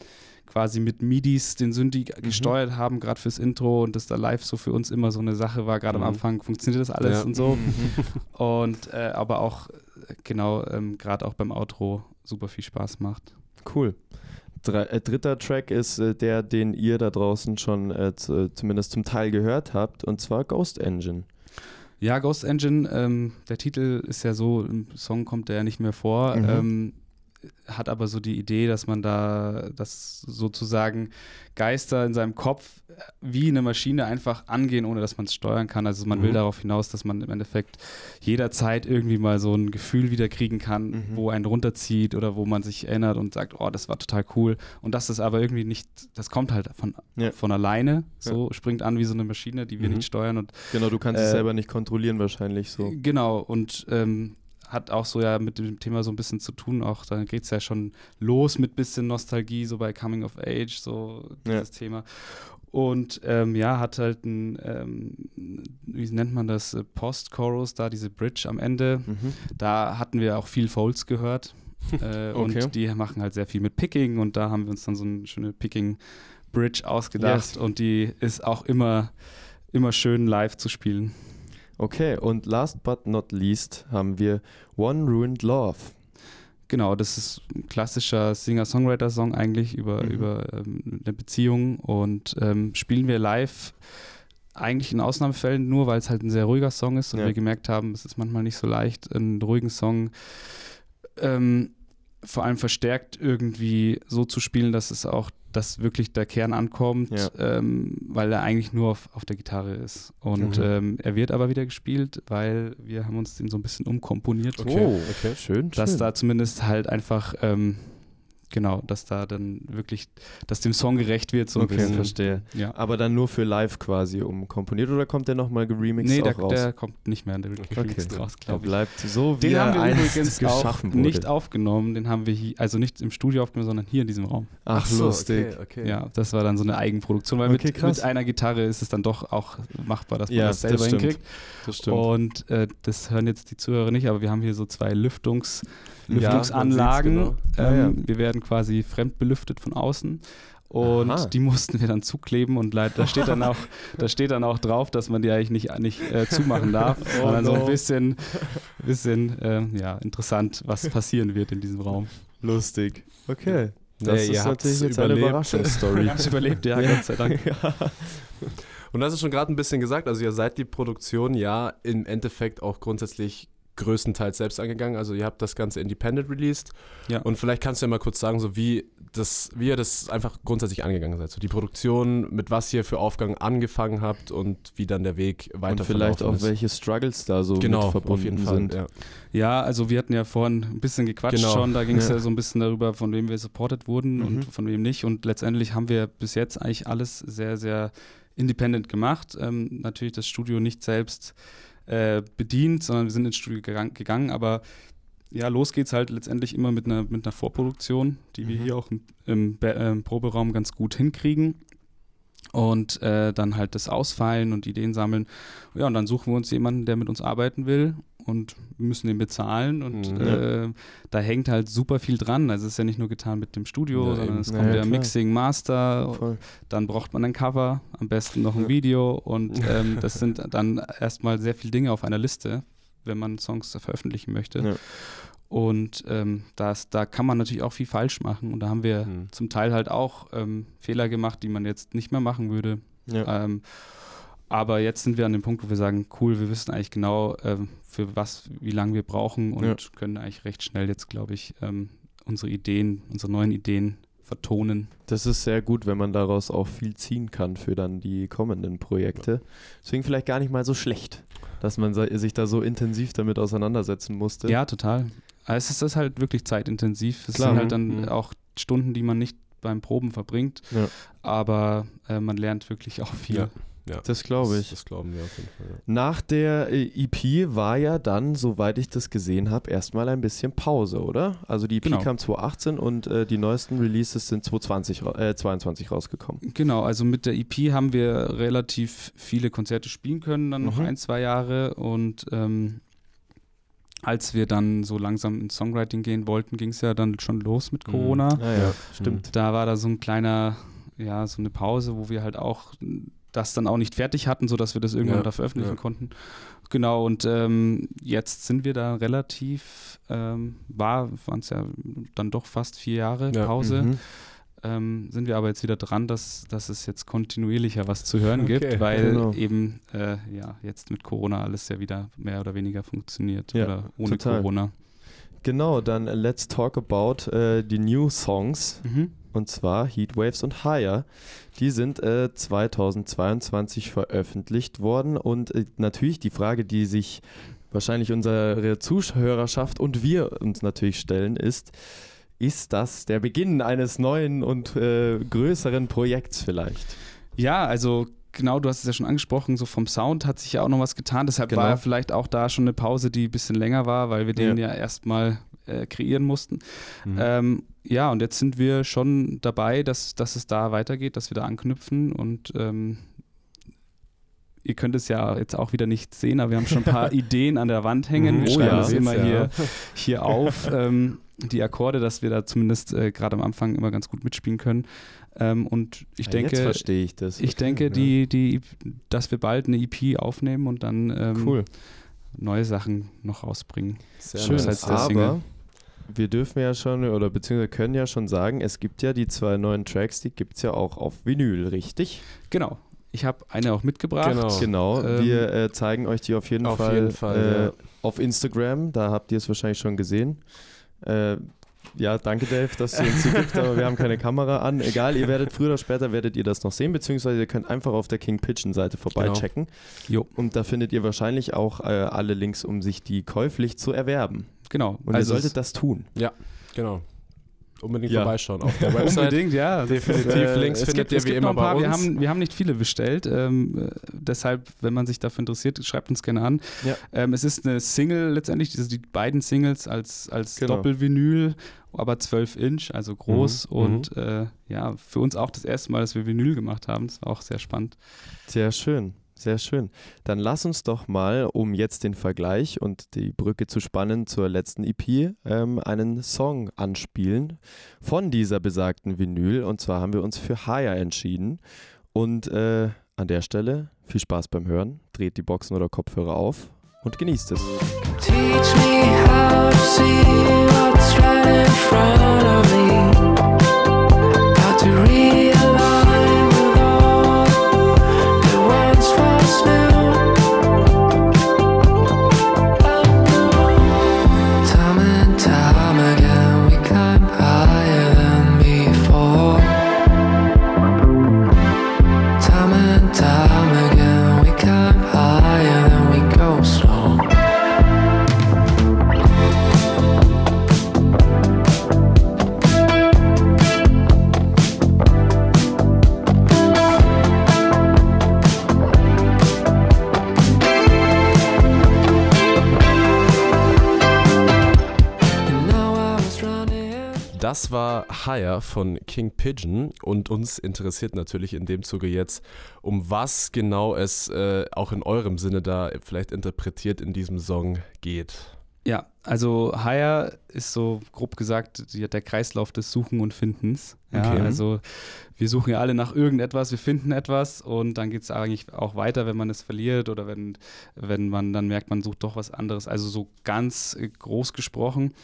quasi mit MIDIs den Synthi Mhm. gesteuert haben, gerade fürs Intro und das da live so für uns immer so eine Sache war, gerade Mhm. am Anfang funktioniert das alles Ja. und so. Und äh, aber auch, äh, genau, ähm, gerade auch beim Outro super viel Spaß macht. Cool. Äh, dritter Track ist äh, der, den ihr da draußen schon zu, zumindest zum Teil gehört habt, und zwar Ghost Engine. Ja, Ghost Engine, ähm, der Titel ist ja so, im Song kommt der ja nicht mehr vor, Mhm. ähm, hat aber so die Idee, dass man da, dass sozusagen Geister in seinem Kopf äh, wie eine Maschine einfach angehen, ohne dass man es steuern kann. Also man will Mhm. darauf hinaus, dass man im Endeffekt jederzeit irgendwie mal so ein Gefühl wieder kriegen kann, Mhm. wo einen runterzieht oder wo man sich erinnert und sagt, oh, das war total cool. Und das ist aber irgendwie nicht, das kommt halt von, Ja. von alleine, so springt an wie so eine Maschine, die wir Mhm. nicht steuern und Genau, du kannst es Äh, selber nicht kontrollieren wahrscheinlich so. Genau, und ähm, hat auch so ja mit dem Thema so ein bisschen zu tun. Auch da geht es ja schon los mit bisschen Nostalgie, so bei Coming of Age, so Ja. dieses Thema. Und ähm, ja, hat halt ein, ähm, wie nennt man das, äh, Post-Chorus, da diese Bridge am Ende. Mhm. Da hatten wir auch viel Folds gehört. äh, Okay. Und die machen halt sehr viel mit Picking und da haben wir uns dann so eine schöne Picking-Bridge ausgedacht Yes. und die ist auch immer, immer schön live zu spielen. Okay, und last but not least haben wir One Ruined Love. Genau, das ist ein klassischer Singer-Songwriter-Song eigentlich über, Mhm. über ähm, eine Beziehung und ähm, spielen wir live eigentlich in Ausnahmefällen nur, weil es halt ein sehr ruhiger Song ist und Ja. wir gemerkt haben, es ist manchmal nicht so leicht, einen ruhigen Song ähm, vor allem verstärkt irgendwie so zu spielen, dass es auch, dass wirklich der Kern ankommt, Ja. ähm, weil er eigentlich nur auf, auf der Gitarre ist. Und Mhm. ähm, er wird aber wieder gespielt, weil wir haben uns den so ein bisschen umkomponiert. Oh, okay, schön. Dass schön. da zumindest halt einfach, ähm, genau, dass da dann wirklich, dass dem Song gerecht wird, so ein okay, bisschen. verstehe. Ja. Aber dann nur für live quasi umkomponiert oder kommt der nochmal geremixed Nee, auch der, raus? der kommt nicht mehr in der okay. Remix raus, Der glaube ich. bleibt so, wie Den er haben wir übrigens auch geschaffen wurde. nicht aufgenommen, den haben wir hier, also nicht im Studio aufgenommen, sondern hier in diesem Raum. Ach, so, lustig. Okay, okay. Ja, das war dann so eine Eigenproduktion, weil Okay, mit, mit einer Gitarre ist es dann doch auch machbar, dass man Ja, das selber das hinkriegt. Das stimmt. Und äh, das hören jetzt die Zuhörer nicht, aber wir haben hier so zwei Lüftungs, Lüftungsanlagen. sieht's genau. ähm, Ja, ja. Wir werden quasi fremd belüftet von außen. Und Aha. die mussten wir dann zukleben und leid, da steht dann auch, da steht dann auch drauf, dass man die eigentlich nicht, nicht äh, zumachen darf. Oh dann so ein no. bisschen, bisschen ähm, ja, interessant, was passieren wird in diesem Raum. Lustig. Okay. Das ihr ist natürlich jetzt eine überlebt. Überraschungsstory. Haben es überlebt, ja, Gott sei Dank. ja. Und das ist schon gerade ein bisschen gesagt, also ihr seid die Produktion ja im Endeffekt auch grundsätzlich größtenteils selbst angegangen. Also ihr habt das Ganze independent released. Ja. Und vielleicht kannst du ja mal kurz sagen, so wie das, wie ihr das einfach grundsätzlich angegangen seid. So die Produktion, mit was ihr für Aufgaben angefangen habt und wie dann der Weg weiter Und vielleicht auch ist. welche Struggles da so genau, verbunden auf jeden Fall. sind. Ja. Ja, also wir hatten ja vorhin ein bisschen gequatscht Genau. schon. Da ging es Ja. ja. so ein bisschen darüber, von wem wir supported wurden Mhm. und von wem nicht. Und letztendlich haben wir bis jetzt eigentlich alles sehr, sehr independent gemacht. Ähm, natürlich das Studio nicht selbst äh, bedient, sondern wir sind ins Studio gegangen, gegangen. Aber ja, los geht's halt letztendlich immer mit einer, mit einer Vorproduktion, die wir Mhm. hier auch im, im Be- ähm, Proberaum ganz gut hinkriegen. Und äh, dann halt das Ausfeilen und Ideen sammeln. Ja, und dann suchen wir uns jemanden, der mit uns arbeiten will und wir müssen den bezahlen. Und Mhm. äh, da hängt halt super viel dran. Also es ist ja nicht nur getan mit dem Studio, Ja, sondern es kommt ja, ja. Mixing, Master, Voll. dann braucht man ein Cover, am besten noch ein Ja. Video und ähm, das sind dann erstmal sehr viele Dinge auf einer Liste, wenn man Songs veröffentlichen möchte. Ja. Und ähm, das, da kann man natürlich auch viel falsch machen und da haben wir Mhm. zum Teil halt auch ähm, Fehler gemacht, die man jetzt nicht mehr machen würde. Ja. Ähm, aber jetzt sind wir an dem Punkt, wo wir sagen, cool, wir wissen eigentlich genau, ähm, für was, wie lange wir brauchen und Ja. können eigentlich recht schnell jetzt, glaube ich, ähm, unsere Ideen, unsere neuen Ideen vertonen. Das ist sehr gut, wenn man daraus auch viel ziehen kann für dann die kommenden Projekte. Deswegen vielleicht gar nicht mal so schlecht, dass man sich da so intensiv damit auseinandersetzen musste. Ja, total. Es ist das halt wirklich zeitintensiv. Es Klar. sind halt dann Mhm. auch Stunden, die man nicht beim Proben verbringt, Ja. aber äh, man lernt wirklich auch viel. Ja. Ja. Das glaube ich. Das glauben wir auf jeden Fall. Ja. Nach der äh, EP war ja dann, soweit ich das gesehen habe, erstmal ein bisschen Pause, oder? Also die EP Genau. kam 2018 und äh, die neuesten Releases sind 2020, ra- äh, 22 rausgekommen. Genau, also mit der EP haben wir relativ viele Konzerte spielen können, dann noch Mhm. ein, zwei Jahre und ähm, als wir dann so langsam ins Songwriting gehen wollten, ging es ja dann schon los mit Mhm. Corona. Ah, ja, stimmt. Da war da so ein kleiner, ja, so eine Pause, wo wir halt auch das dann auch nicht fertig hatten, sodass wir das irgendwann Ja, da veröffentlichen ja. konnten. Genau, und ähm, jetzt sind wir da relativ, ähm, war, waren es ja dann doch fast vier Jahre Ja. Pause. Mhm. Ähm, sind wir aber jetzt wieder dran, dass, dass es jetzt kontinuierlicher was zu hören Okay, gibt, weil genau. eben äh, ja jetzt mit Corona alles ja wieder mehr oder weniger funktioniert Ja, oder ohne total. Corona. Genau, dann äh, let's talk about äh, die New Songs. Mhm. Und zwar Heatwaves und Higher. Die sind äh, 2022 veröffentlicht worden. Und äh, natürlich die Frage, die sich wahrscheinlich unsere Zuhörerschaft und wir uns natürlich stellen, ist, ist das der Beginn eines neuen und äh, größeren Projekts vielleicht? Ja, also genau, du hast es ja schon angesprochen, so vom Sound hat sich ja auch noch was getan. Deshalb Genau. war ja vielleicht auch da schon eine Pause, die ein bisschen länger war, weil wir den Ja. ja, erstmal äh, kreieren mussten. Mhm. Ähm, ja, und jetzt sind wir schon dabei, dass, dass es da weitergeht, dass wir da anknüpfen und ähm, ihr könnt es ja jetzt auch wieder nicht sehen, aber wir haben schon ein paar Ideen an der Wand hängen. Mhm. Wir Oh schreiben ja. das immer Ja. hier, hier auf, ähm, die Akkorde, dass wir da zumindest äh, gerade am Anfang immer ganz gut mitspielen können. Ähm, und ich Ah, denke, Jetzt verstehe ich das. ich Okay, denke, ja. die, die, dass wir bald eine EP aufnehmen und dann ähm, Cool. neue Sachen noch rausbringen. Sehr schön. nice. Abseits der Single. Aber wir dürfen ja schon oder beziehungsweise können ja schon sagen, es gibt ja die zwei neuen Tracks, die gibt es ja auch auf Vinyl, richtig? Genau. Ich habe eine auch mitgebracht. Genau. Genau, Ähm, wir äh, zeigen euch die auf jeden auf Fall, jeden Fall, äh, ja. auf Instagram, da habt ihr es wahrscheinlich schon gesehen. Äh, ja, danke Dave, dass du uns die gibt, aber wir haben keine Kamera an. Egal, ihr werdet früher oder später werdet ihr das noch sehen, beziehungsweise ihr könnt einfach auf der King Pigeon Seite vorbeichecken. Jo. Und da findet ihr wahrscheinlich auch äh, alle Links, um sich die käuflich zu erwerben. Genau. Und also ihr solltet das tun. Genau. Unbedingt Ja. vorbeischauen auf der Website. Unbedingt, ja. Definitiv. Äh, Links findet gibt, ihr es wie immer bei Wir uns. haben, wir haben nicht viele bestellt. Ähm, äh, deshalb, wenn man sich dafür interessiert, schreibt uns gerne an. Ja. Ähm, es ist eine Single letztendlich, also die beiden Singles als, als Genau. Doppelvinyl, aber 12 Inch, also groß. Mhm, Und äh, ja, für uns auch das erste Mal, dass wir Vinyl gemacht haben. Das war auch sehr spannend. Sehr schön, sehr schön. Dann lass uns doch mal, um jetzt den Vergleich und die Brücke zu spannen zur letzten EP, ähm, einen Song anspielen von dieser besagten Vinyl. Und zwar haben wir uns für Haya entschieden. Und äh, an der Stelle viel Spaß beim Hören. Dreht die Boxen oder Kopfhörer auf und genießt es. Teach me how to see what's right in front of me. Das war Higher von King Pigeon und uns interessiert natürlich in dem Zuge jetzt, um was genau es äh, auch in eurem Sinne da vielleicht interpretiert in diesem Song geht. Ja, also Hire ist so grob gesagt der Kreislauf des Suchen und Findens. Ja, Okay. also wir suchen ja alle nach irgendetwas, wir finden etwas und dann geht es eigentlich auch weiter, wenn man es verliert oder wenn, wenn man dann merkt, man sucht doch was anderes. Also so ganz äh, groß gesprochen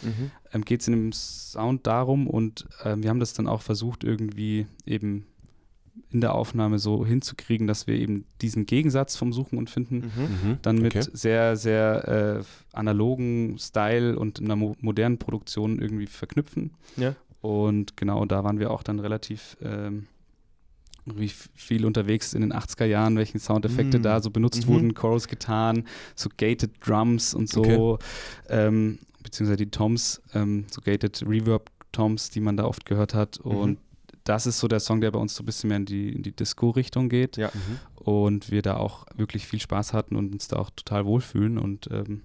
ähm, geht es in dem Sound darum und ähm, wir haben das dann auch versucht, irgendwie eben in der Aufnahme so hinzukriegen, dass wir eben diesen Gegensatz vom Suchen und Finden Mhm. dann mit Okay. sehr, sehr äh, analogen Style und einer mo modernen Produktion irgendwie verknüpfen. Ja. Und genau da waren wir auch dann relativ ähm, viel unterwegs in den 80er Jahren, welche Soundeffekte Mm. da so benutzt Mhm. wurden, Chorus Gitarren, so gated Drums und so, Okay. ähm, beziehungsweise die Toms, ähm, so gated Reverb Toms, die man da oft gehört hat. Mhm. Und das ist so der Song, der bei uns so ein bisschen mehr in die, in die Disco-Richtung geht Ja. und wir da auch wirklich viel Spaß hatten und uns da auch total wohlfühlen und ähm,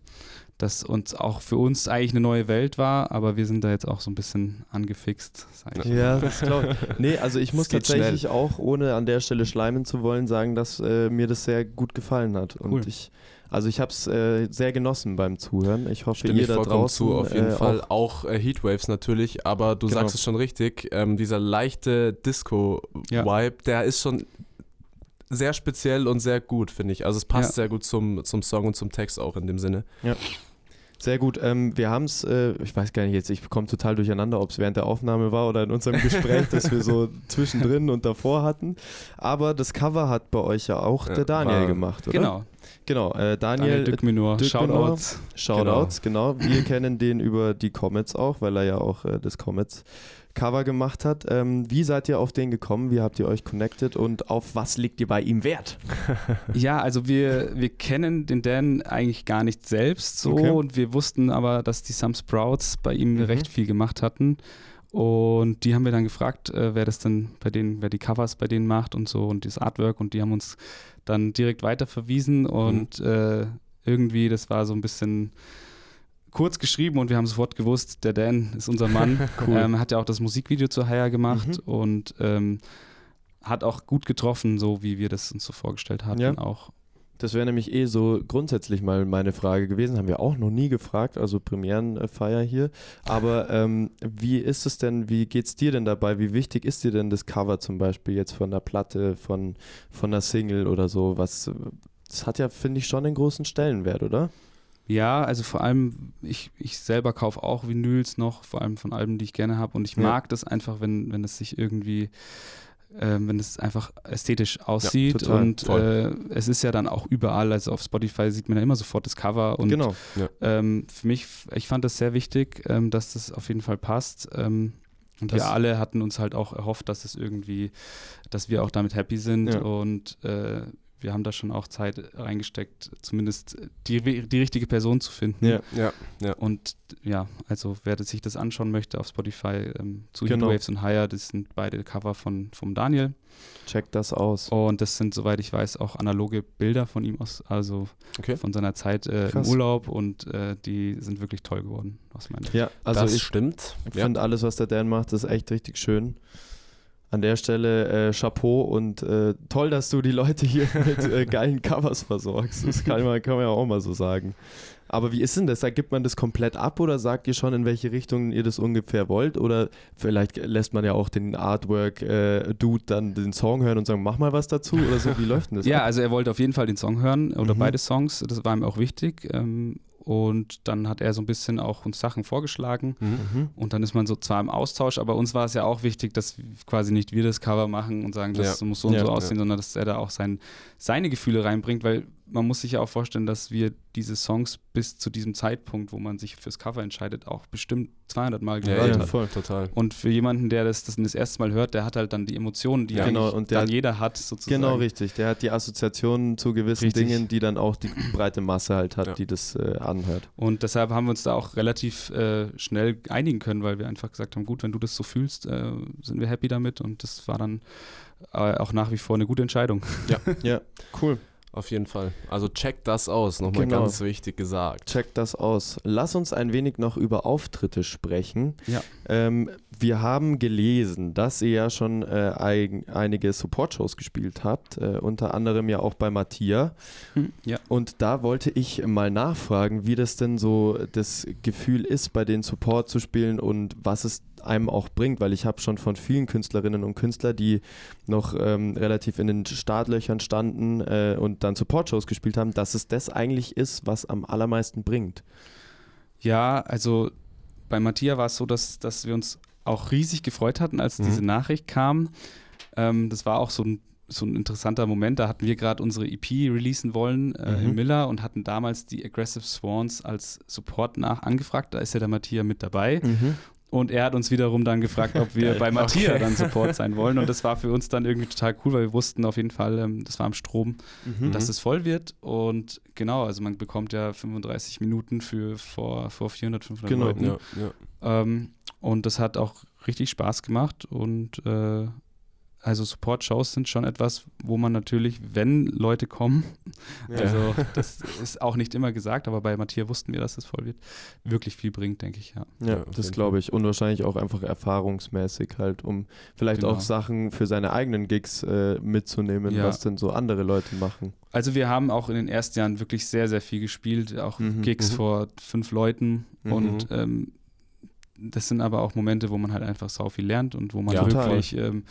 das uns auch für uns eigentlich eine neue Welt war, aber wir sind da jetzt auch so ein bisschen angefixt. Ja, das glaube ich. Nee, also ich muss tatsächlich auch, ohne an der Stelle schleimen zu wollen, sagen, dass äh, mir das sehr gut gefallen hat. Und Cool. ich, also ich habe es äh, sehr genossen beim Zuhören. Ich hoffe, Stimme ihr ich da vollkommen draußen zu, auf jeden äh, Fall. Auch. Auch, äh, Heatwaves natürlich, aber du Genau. sagst es schon richtig, ähm, dieser leichte Disco-Vibe, Ja. der ist schon sehr speziell und sehr gut, finde ich. Also es passt Ja. sehr gut zum, zum Song und zum Text auch in dem Sinne. Sehr gut. Ähm, wir haben es, äh, ich weiß gar nicht jetzt, ich komme total durcheinander, ob es während der Aufnahme war oder in unserem Gespräch, das wir so zwischendrin und davor hatten. Aber das Cover hat bei euch ja auch der Daniel war- gemacht, oder? Genau, Genau, äh, Daniel Daniel, Dückminor. Shoutouts. Shoutouts, genau. Wir kennen den über die Comets auch, weil er ja auch äh, das Comets Cover gemacht hat. Ähm, wie seid ihr auf den gekommen? Wie habt ihr euch connected und auf was legt ihr bei ihm Wert? Ja, also wir, wir kennen den Dan eigentlich gar nicht selbst so Okay. und wir wussten aber, dass die Some Sprouts bei ihm Mhm. recht viel gemacht hatten. Und die haben wir dann gefragt, äh, wer das denn bei denen, wer die Covers bei denen macht und so und das Artwork und die haben uns dann direkt weiter verwiesen und äh, irgendwie, das war so ein bisschen kurz geschrieben und wir haben sofort gewusst, der Dan ist unser Mann. Cool. ähm, hat ja auch das Musikvideo zu Haya gemacht Mhm. und ähm, hat auch gut getroffen, so wie wir das uns so vorgestellt hatten Ja. auch. Das wäre nämlich eh so grundsätzlich mal meine Frage gewesen. Haben wir auch noch nie gefragt, also Premierenfeier hier. Aber ähm, wie ist es denn, wie geht's dir denn dabei? Wie wichtig ist dir denn das Cover zum Beispiel jetzt von der Platte, von, von einer Single oder so? Was, das hat ja, finde ich, schon einen großen Stellenwert, oder? Ja, also vor allem, ich, ich selber kaufe auch Vinyls noch, vor allem von Alben, die ich gerne habe. Und ich Ja. mag das einfach, wenn, wenn es sich irgendwie, ähm, wenn es einfach ästhetisch aussieht. total, und äh, es ist ja dann auch überall, also auf Spotify sieht man ja immer sofort das Cover. Und genau. ähm, für mich, ich fand das sehr wichtig, ähm, dass das auf jeden Fall passt. Ähm, und Das- wir alle hatten uns halt auch erhofft, dass es irgendwie, dass wir auch damit happy sind. Ja. Und äh, wir haben da schon auch Zeit reingesteckt, zumindest die, die richtige Person zu finden. Ja. Ja, ja. Und ja, also wer sich das anschauen möchte auf Spotify, ähm, zu Genau. Heatwaves und Higher, das sind beide Cover von vom Daniel. Check das aus. Und das sind, soweit ich weiß, auch analoge Bilder von ihm aus, also Okay. von seiner Zeit äh, im. Urlaub und äh, die sind wirklich toll geworden, aus meiner. Ja, also das ich stimmt. Ja. finde alles, was der Dan macht, ist echt richtig schön. An der Stelle äh, Chapeau und äh, toll, dass du die Leute hier mit äh, geilen Covers versorgst. Das kann man, kann man ja auch mal so sagen. Aber wie ist denn das? Gibt man das komplett ab oder sagt ihr schon, in welche Richtung ihr das ungefähr wollt? Oder vielleicht lässt man ja auch den Artwork-Dude dann den Song hören und sagen, mach mal was dazu oder so. Wie läuft denn das? Ja, ab? also er wollte auf jeden Fall den Song hören oder Mhm. beide Songs, das war ihm auch wichtig. Ähm, und dann hat er so ein bisschen auch uns Sachen vorgeschlagen. Mhm. Und dann ist man so zwar im Austausch, aber uns war es ja auch wichtig, dass quasi nicht wir das Cover machen und sagen, das muss so und Ja, so ja. aussehen, sondern dass er da auch sein, seine Gefühle reinbringt, weil man muss sich ja auch vorstellen, dass wir diese Songs bis zu diesem Zeitpunkt, wo man sich fürs Cover entscheidet, auch bestimmt 200 Mal Ja, gehört ja, hat. voll. total. Und für jemanden, der das, das das erste Mal hört, der hat halt dann die Emotionen, die Ja, genau, und der dann hat- jeder hat, sozusagen. Genau, richtig. Der hat die Assoziationen zu gewissen Richtig. Dingen, die dann auch die breite Masse halt hat, Ja. die das äh, anhört. Und deshalb haben wir uns da auch relativ äh, schnell einigen können, weil wir einfach gesagt haben, gut, wenn du das so fühlst, äh, sind wir happy damit und das war dann äh, auch nach wie vor eine gute Entscheidung. Ja, cool. Auf jeden Fall. Also check das aus, nochmal Genau. ganz wichtig gesagt. Check das aus. Lass uns ein wenig noch über Auftritte sprechen. Ja. Ähm, wir haben gelesen, dass ihr ja schon äh, ein, einige Support-Shows gespielt habt, äh, unter anderem ja auch bei Mattia. Ja. Und da wollte ich mal nachfragen, wie das denn so das Gefühl ist, bei den Support zu spielen und was es einem auch bringt, weil ich habe schon von vielen Künstlerinnen und Künstlern, die noch ähm, relativ in den Startlöchern standen äh, und dann Support-Shows gespielt haben, dass es das eigentlich ist, was am allermeisten bringt. Ja, also bei Matthias war es so, dass, dass wir uns auch riesig gefreut hatten, als Mhm. diese Nachricht kam. Ähm, das war auch so ein, so ein interessanter Moment. Da hatten wir gerade unsere EP releasen wollen äh, Mhm. im Miller und hatten damals die Aggressive Swans als Support nach angefragt. Da ist ja der Matthias mit dabei. Und er hat uns wiederum dann gefragt, ob wir bei Matthias Okay. dann Support sein wollen. Und das war für uns dann irgendwie total cool, weil wir wussten auf jeden Fall, ähm, das war am Strom, Mhm. dass es voll wird. Und genau, also man bekommt ja 35 Minuten für vor, vor 400, 500 Genau, Leuten. Ja, ja. Ähm, und das hat auch richtig Spaß gemacht. Und äh, also Support-Shows sind schon etwas, wo man natürlich, wenn Leute kommen, also das ist auch nicht immer gesagt, aber bei Matthias wussten wir, dass es voll wird, wirklich viel bringt, denke ich, ja. Ja, Ja, das glaube ich. Und wahrscheinlich auch einfach erfahrungsmäßig halt, um vielleicht Genau. auch Sachen für seine eigenen Gigs äh, mitzunehmen, Ja. was denn so andere Leute machen. Also wir haben auch in den ersten Jahren wirklich sehr, sehr viel gespielt, auch Mhm, Gigs mhm. vor fünf Leuten Mhm. und ähm, das sind aber auch Momente, wo man halt einfach sau viel lernt und wo man Ja, wirklich ähm,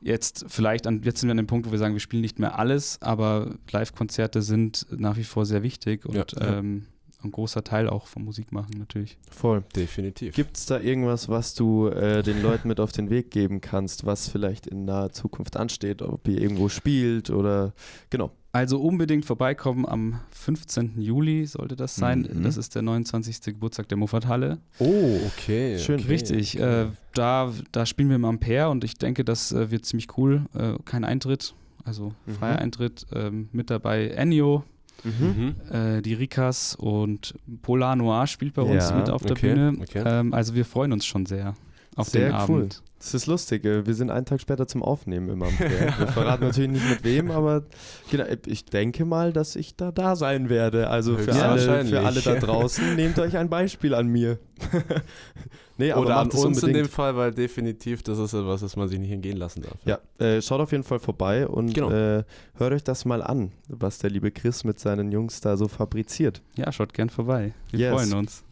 jetzt vielleicht an, jetzt sind wir an dem Punkt, wo wir sagen, wir spielen nicht mehr alles, aber Live-Konzerte sind nach wie vor sehr wichtig und Ja, ja. Ähm, ein großer Teil auch vom Musikmachen natürlich. Voll. Definitiv. Gibt es da irgendwas, was du äh, den Leuten mit auf den Weg geben kannst, was vielleicht in naher Zukunft ansteht, ob ihr irgendwo spielt oder genau. Also unbedingt vorbeikommen am 15. Juli sollte das sein. Mhm. Das ist der 29. Geburtstag der Muffathalle. Oh, Okay. Schön. okay. Richtig, äh, da, da spielen wir im Ampere und ich denke, das äh, wird ziemlich cool. Äh, kein Eintritt, also Mhm. freier Eintritt. Ähm, mit dabei Ennio, Mhm. äh, die Rikas und Polar Noir spielt bei uns Ja, mit auf der okay, Bühne. okay. Ähm, also wir freuen uns schon sehr auf Sehr den cool. Abend. Das ist lustig. äh, Wir sind einen Tag später zum Aufnehmen immer. Wir verraten natürlich nicht mit wem, aber genau, ich denke mal, dass ich da da sein werde. Also für, alle, für alle da draußen, nehmt euch ein Beispiel an mir. nee, aber Oder an uns in unbedingt. dem Fall, weil definitiv das ist etwas, das man sich nicht entgehen lassen darf. Ja, äh, schaut auf jeden Fall vorbei und Genau. äh, hört euch das mal an, was der liebe Chris mit seinen Jungs da so fabriziert. Ja, schaut gern vorbei. Wir Yes. freuen uns.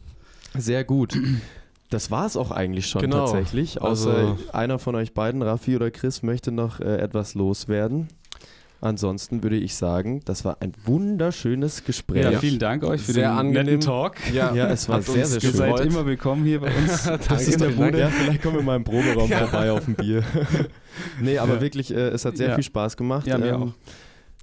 Sehr gut. Das war es auch eigentlich schon Genau. tatsächlich. Außer Also- einer von euch beiden, Raffi oder Chris, möchte noch äh, etwas loswerden. Ansonsten würde ich sagen, das war ein wunderschönes Gespräch. Ja, vielen Dank euch für Sehr den angenehm. netten Talk. Ja, Ja, es war sehr, sehr Ihr schön. seid gefreut. immer willkommen hier bei uns. Das ist der. Bude. Ja, vielleicht kommen wir mal im Proberaum Ja. vorbei auf ein Bier. nee, aber Ja. wirklich, äh, es hat sehr Ja. viel Spaß gemacht. Ja, mir auch.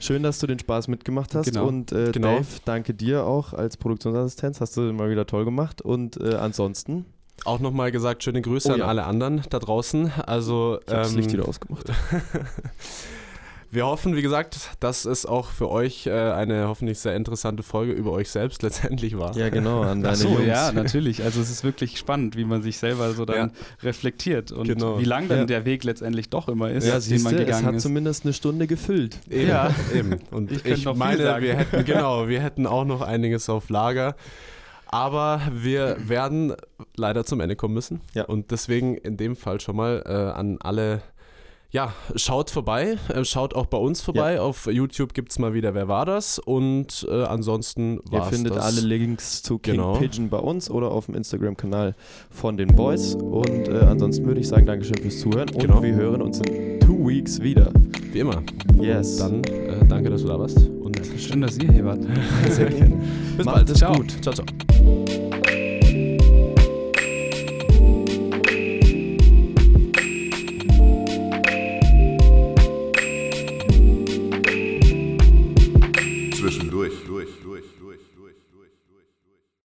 Schön, dass du den Spaß mitgemacht hast. Genau. Und äh, Genau. Dave, danke dir auch als Produktionsassistenz. Hast du mal wieder toll gemacht. Und äh, ansonsten, Auch nochmal gesagt, schöne Grüße Oh an ja. alle anderen da draußen. Also ich habe das ähm, Licht wieder ausgemacht. wir hoffen, wie gesagt, dass es auch für euch äh, eine hoffentlich sehr interessante Folge über euch selbst letztendlich war. Ja, genau, an deine Ach so, Jungs. ja, natürlich. Also es ist wirklich spannend, wie man sich selber so dann Ja. reflektiert und Genau. wie lang dann Ja. der Weg letztendlich doch immer ist, Ja, den man du, es gegangen hat ist. zumindest eine Stunde gefüllt. Eben, Ja. eben. Und Ich ich, meine, wir hätten, genau, wir hätten auch noch einiges auf Lager. Aber wir werden leider zum Ende kommen müssen. Ja. Und deswegen in dem Fall schon mal äh, an alle, ja, schaut vorbei, äh, schaut auch bei uns vorbei. Auf YouTube gibt es mal wieder Wer war das? Und äh, ansonsten Ihr war's findet das. alle Links zu King Genau. Pigeon bei uns oder auf dem Instagram-Kanal von den Boys. Und äh, ansonsten würde ich sagen, Dankeschön fürs Zuhören. Und Genau. wir hören uns in two weeks wieder. Wie immer. Yes. Dann äh, danke, dass du da warst. Schön, dass ihr hier wart. Bis Macht bald. Ciao. Gut. Ciao, ciao.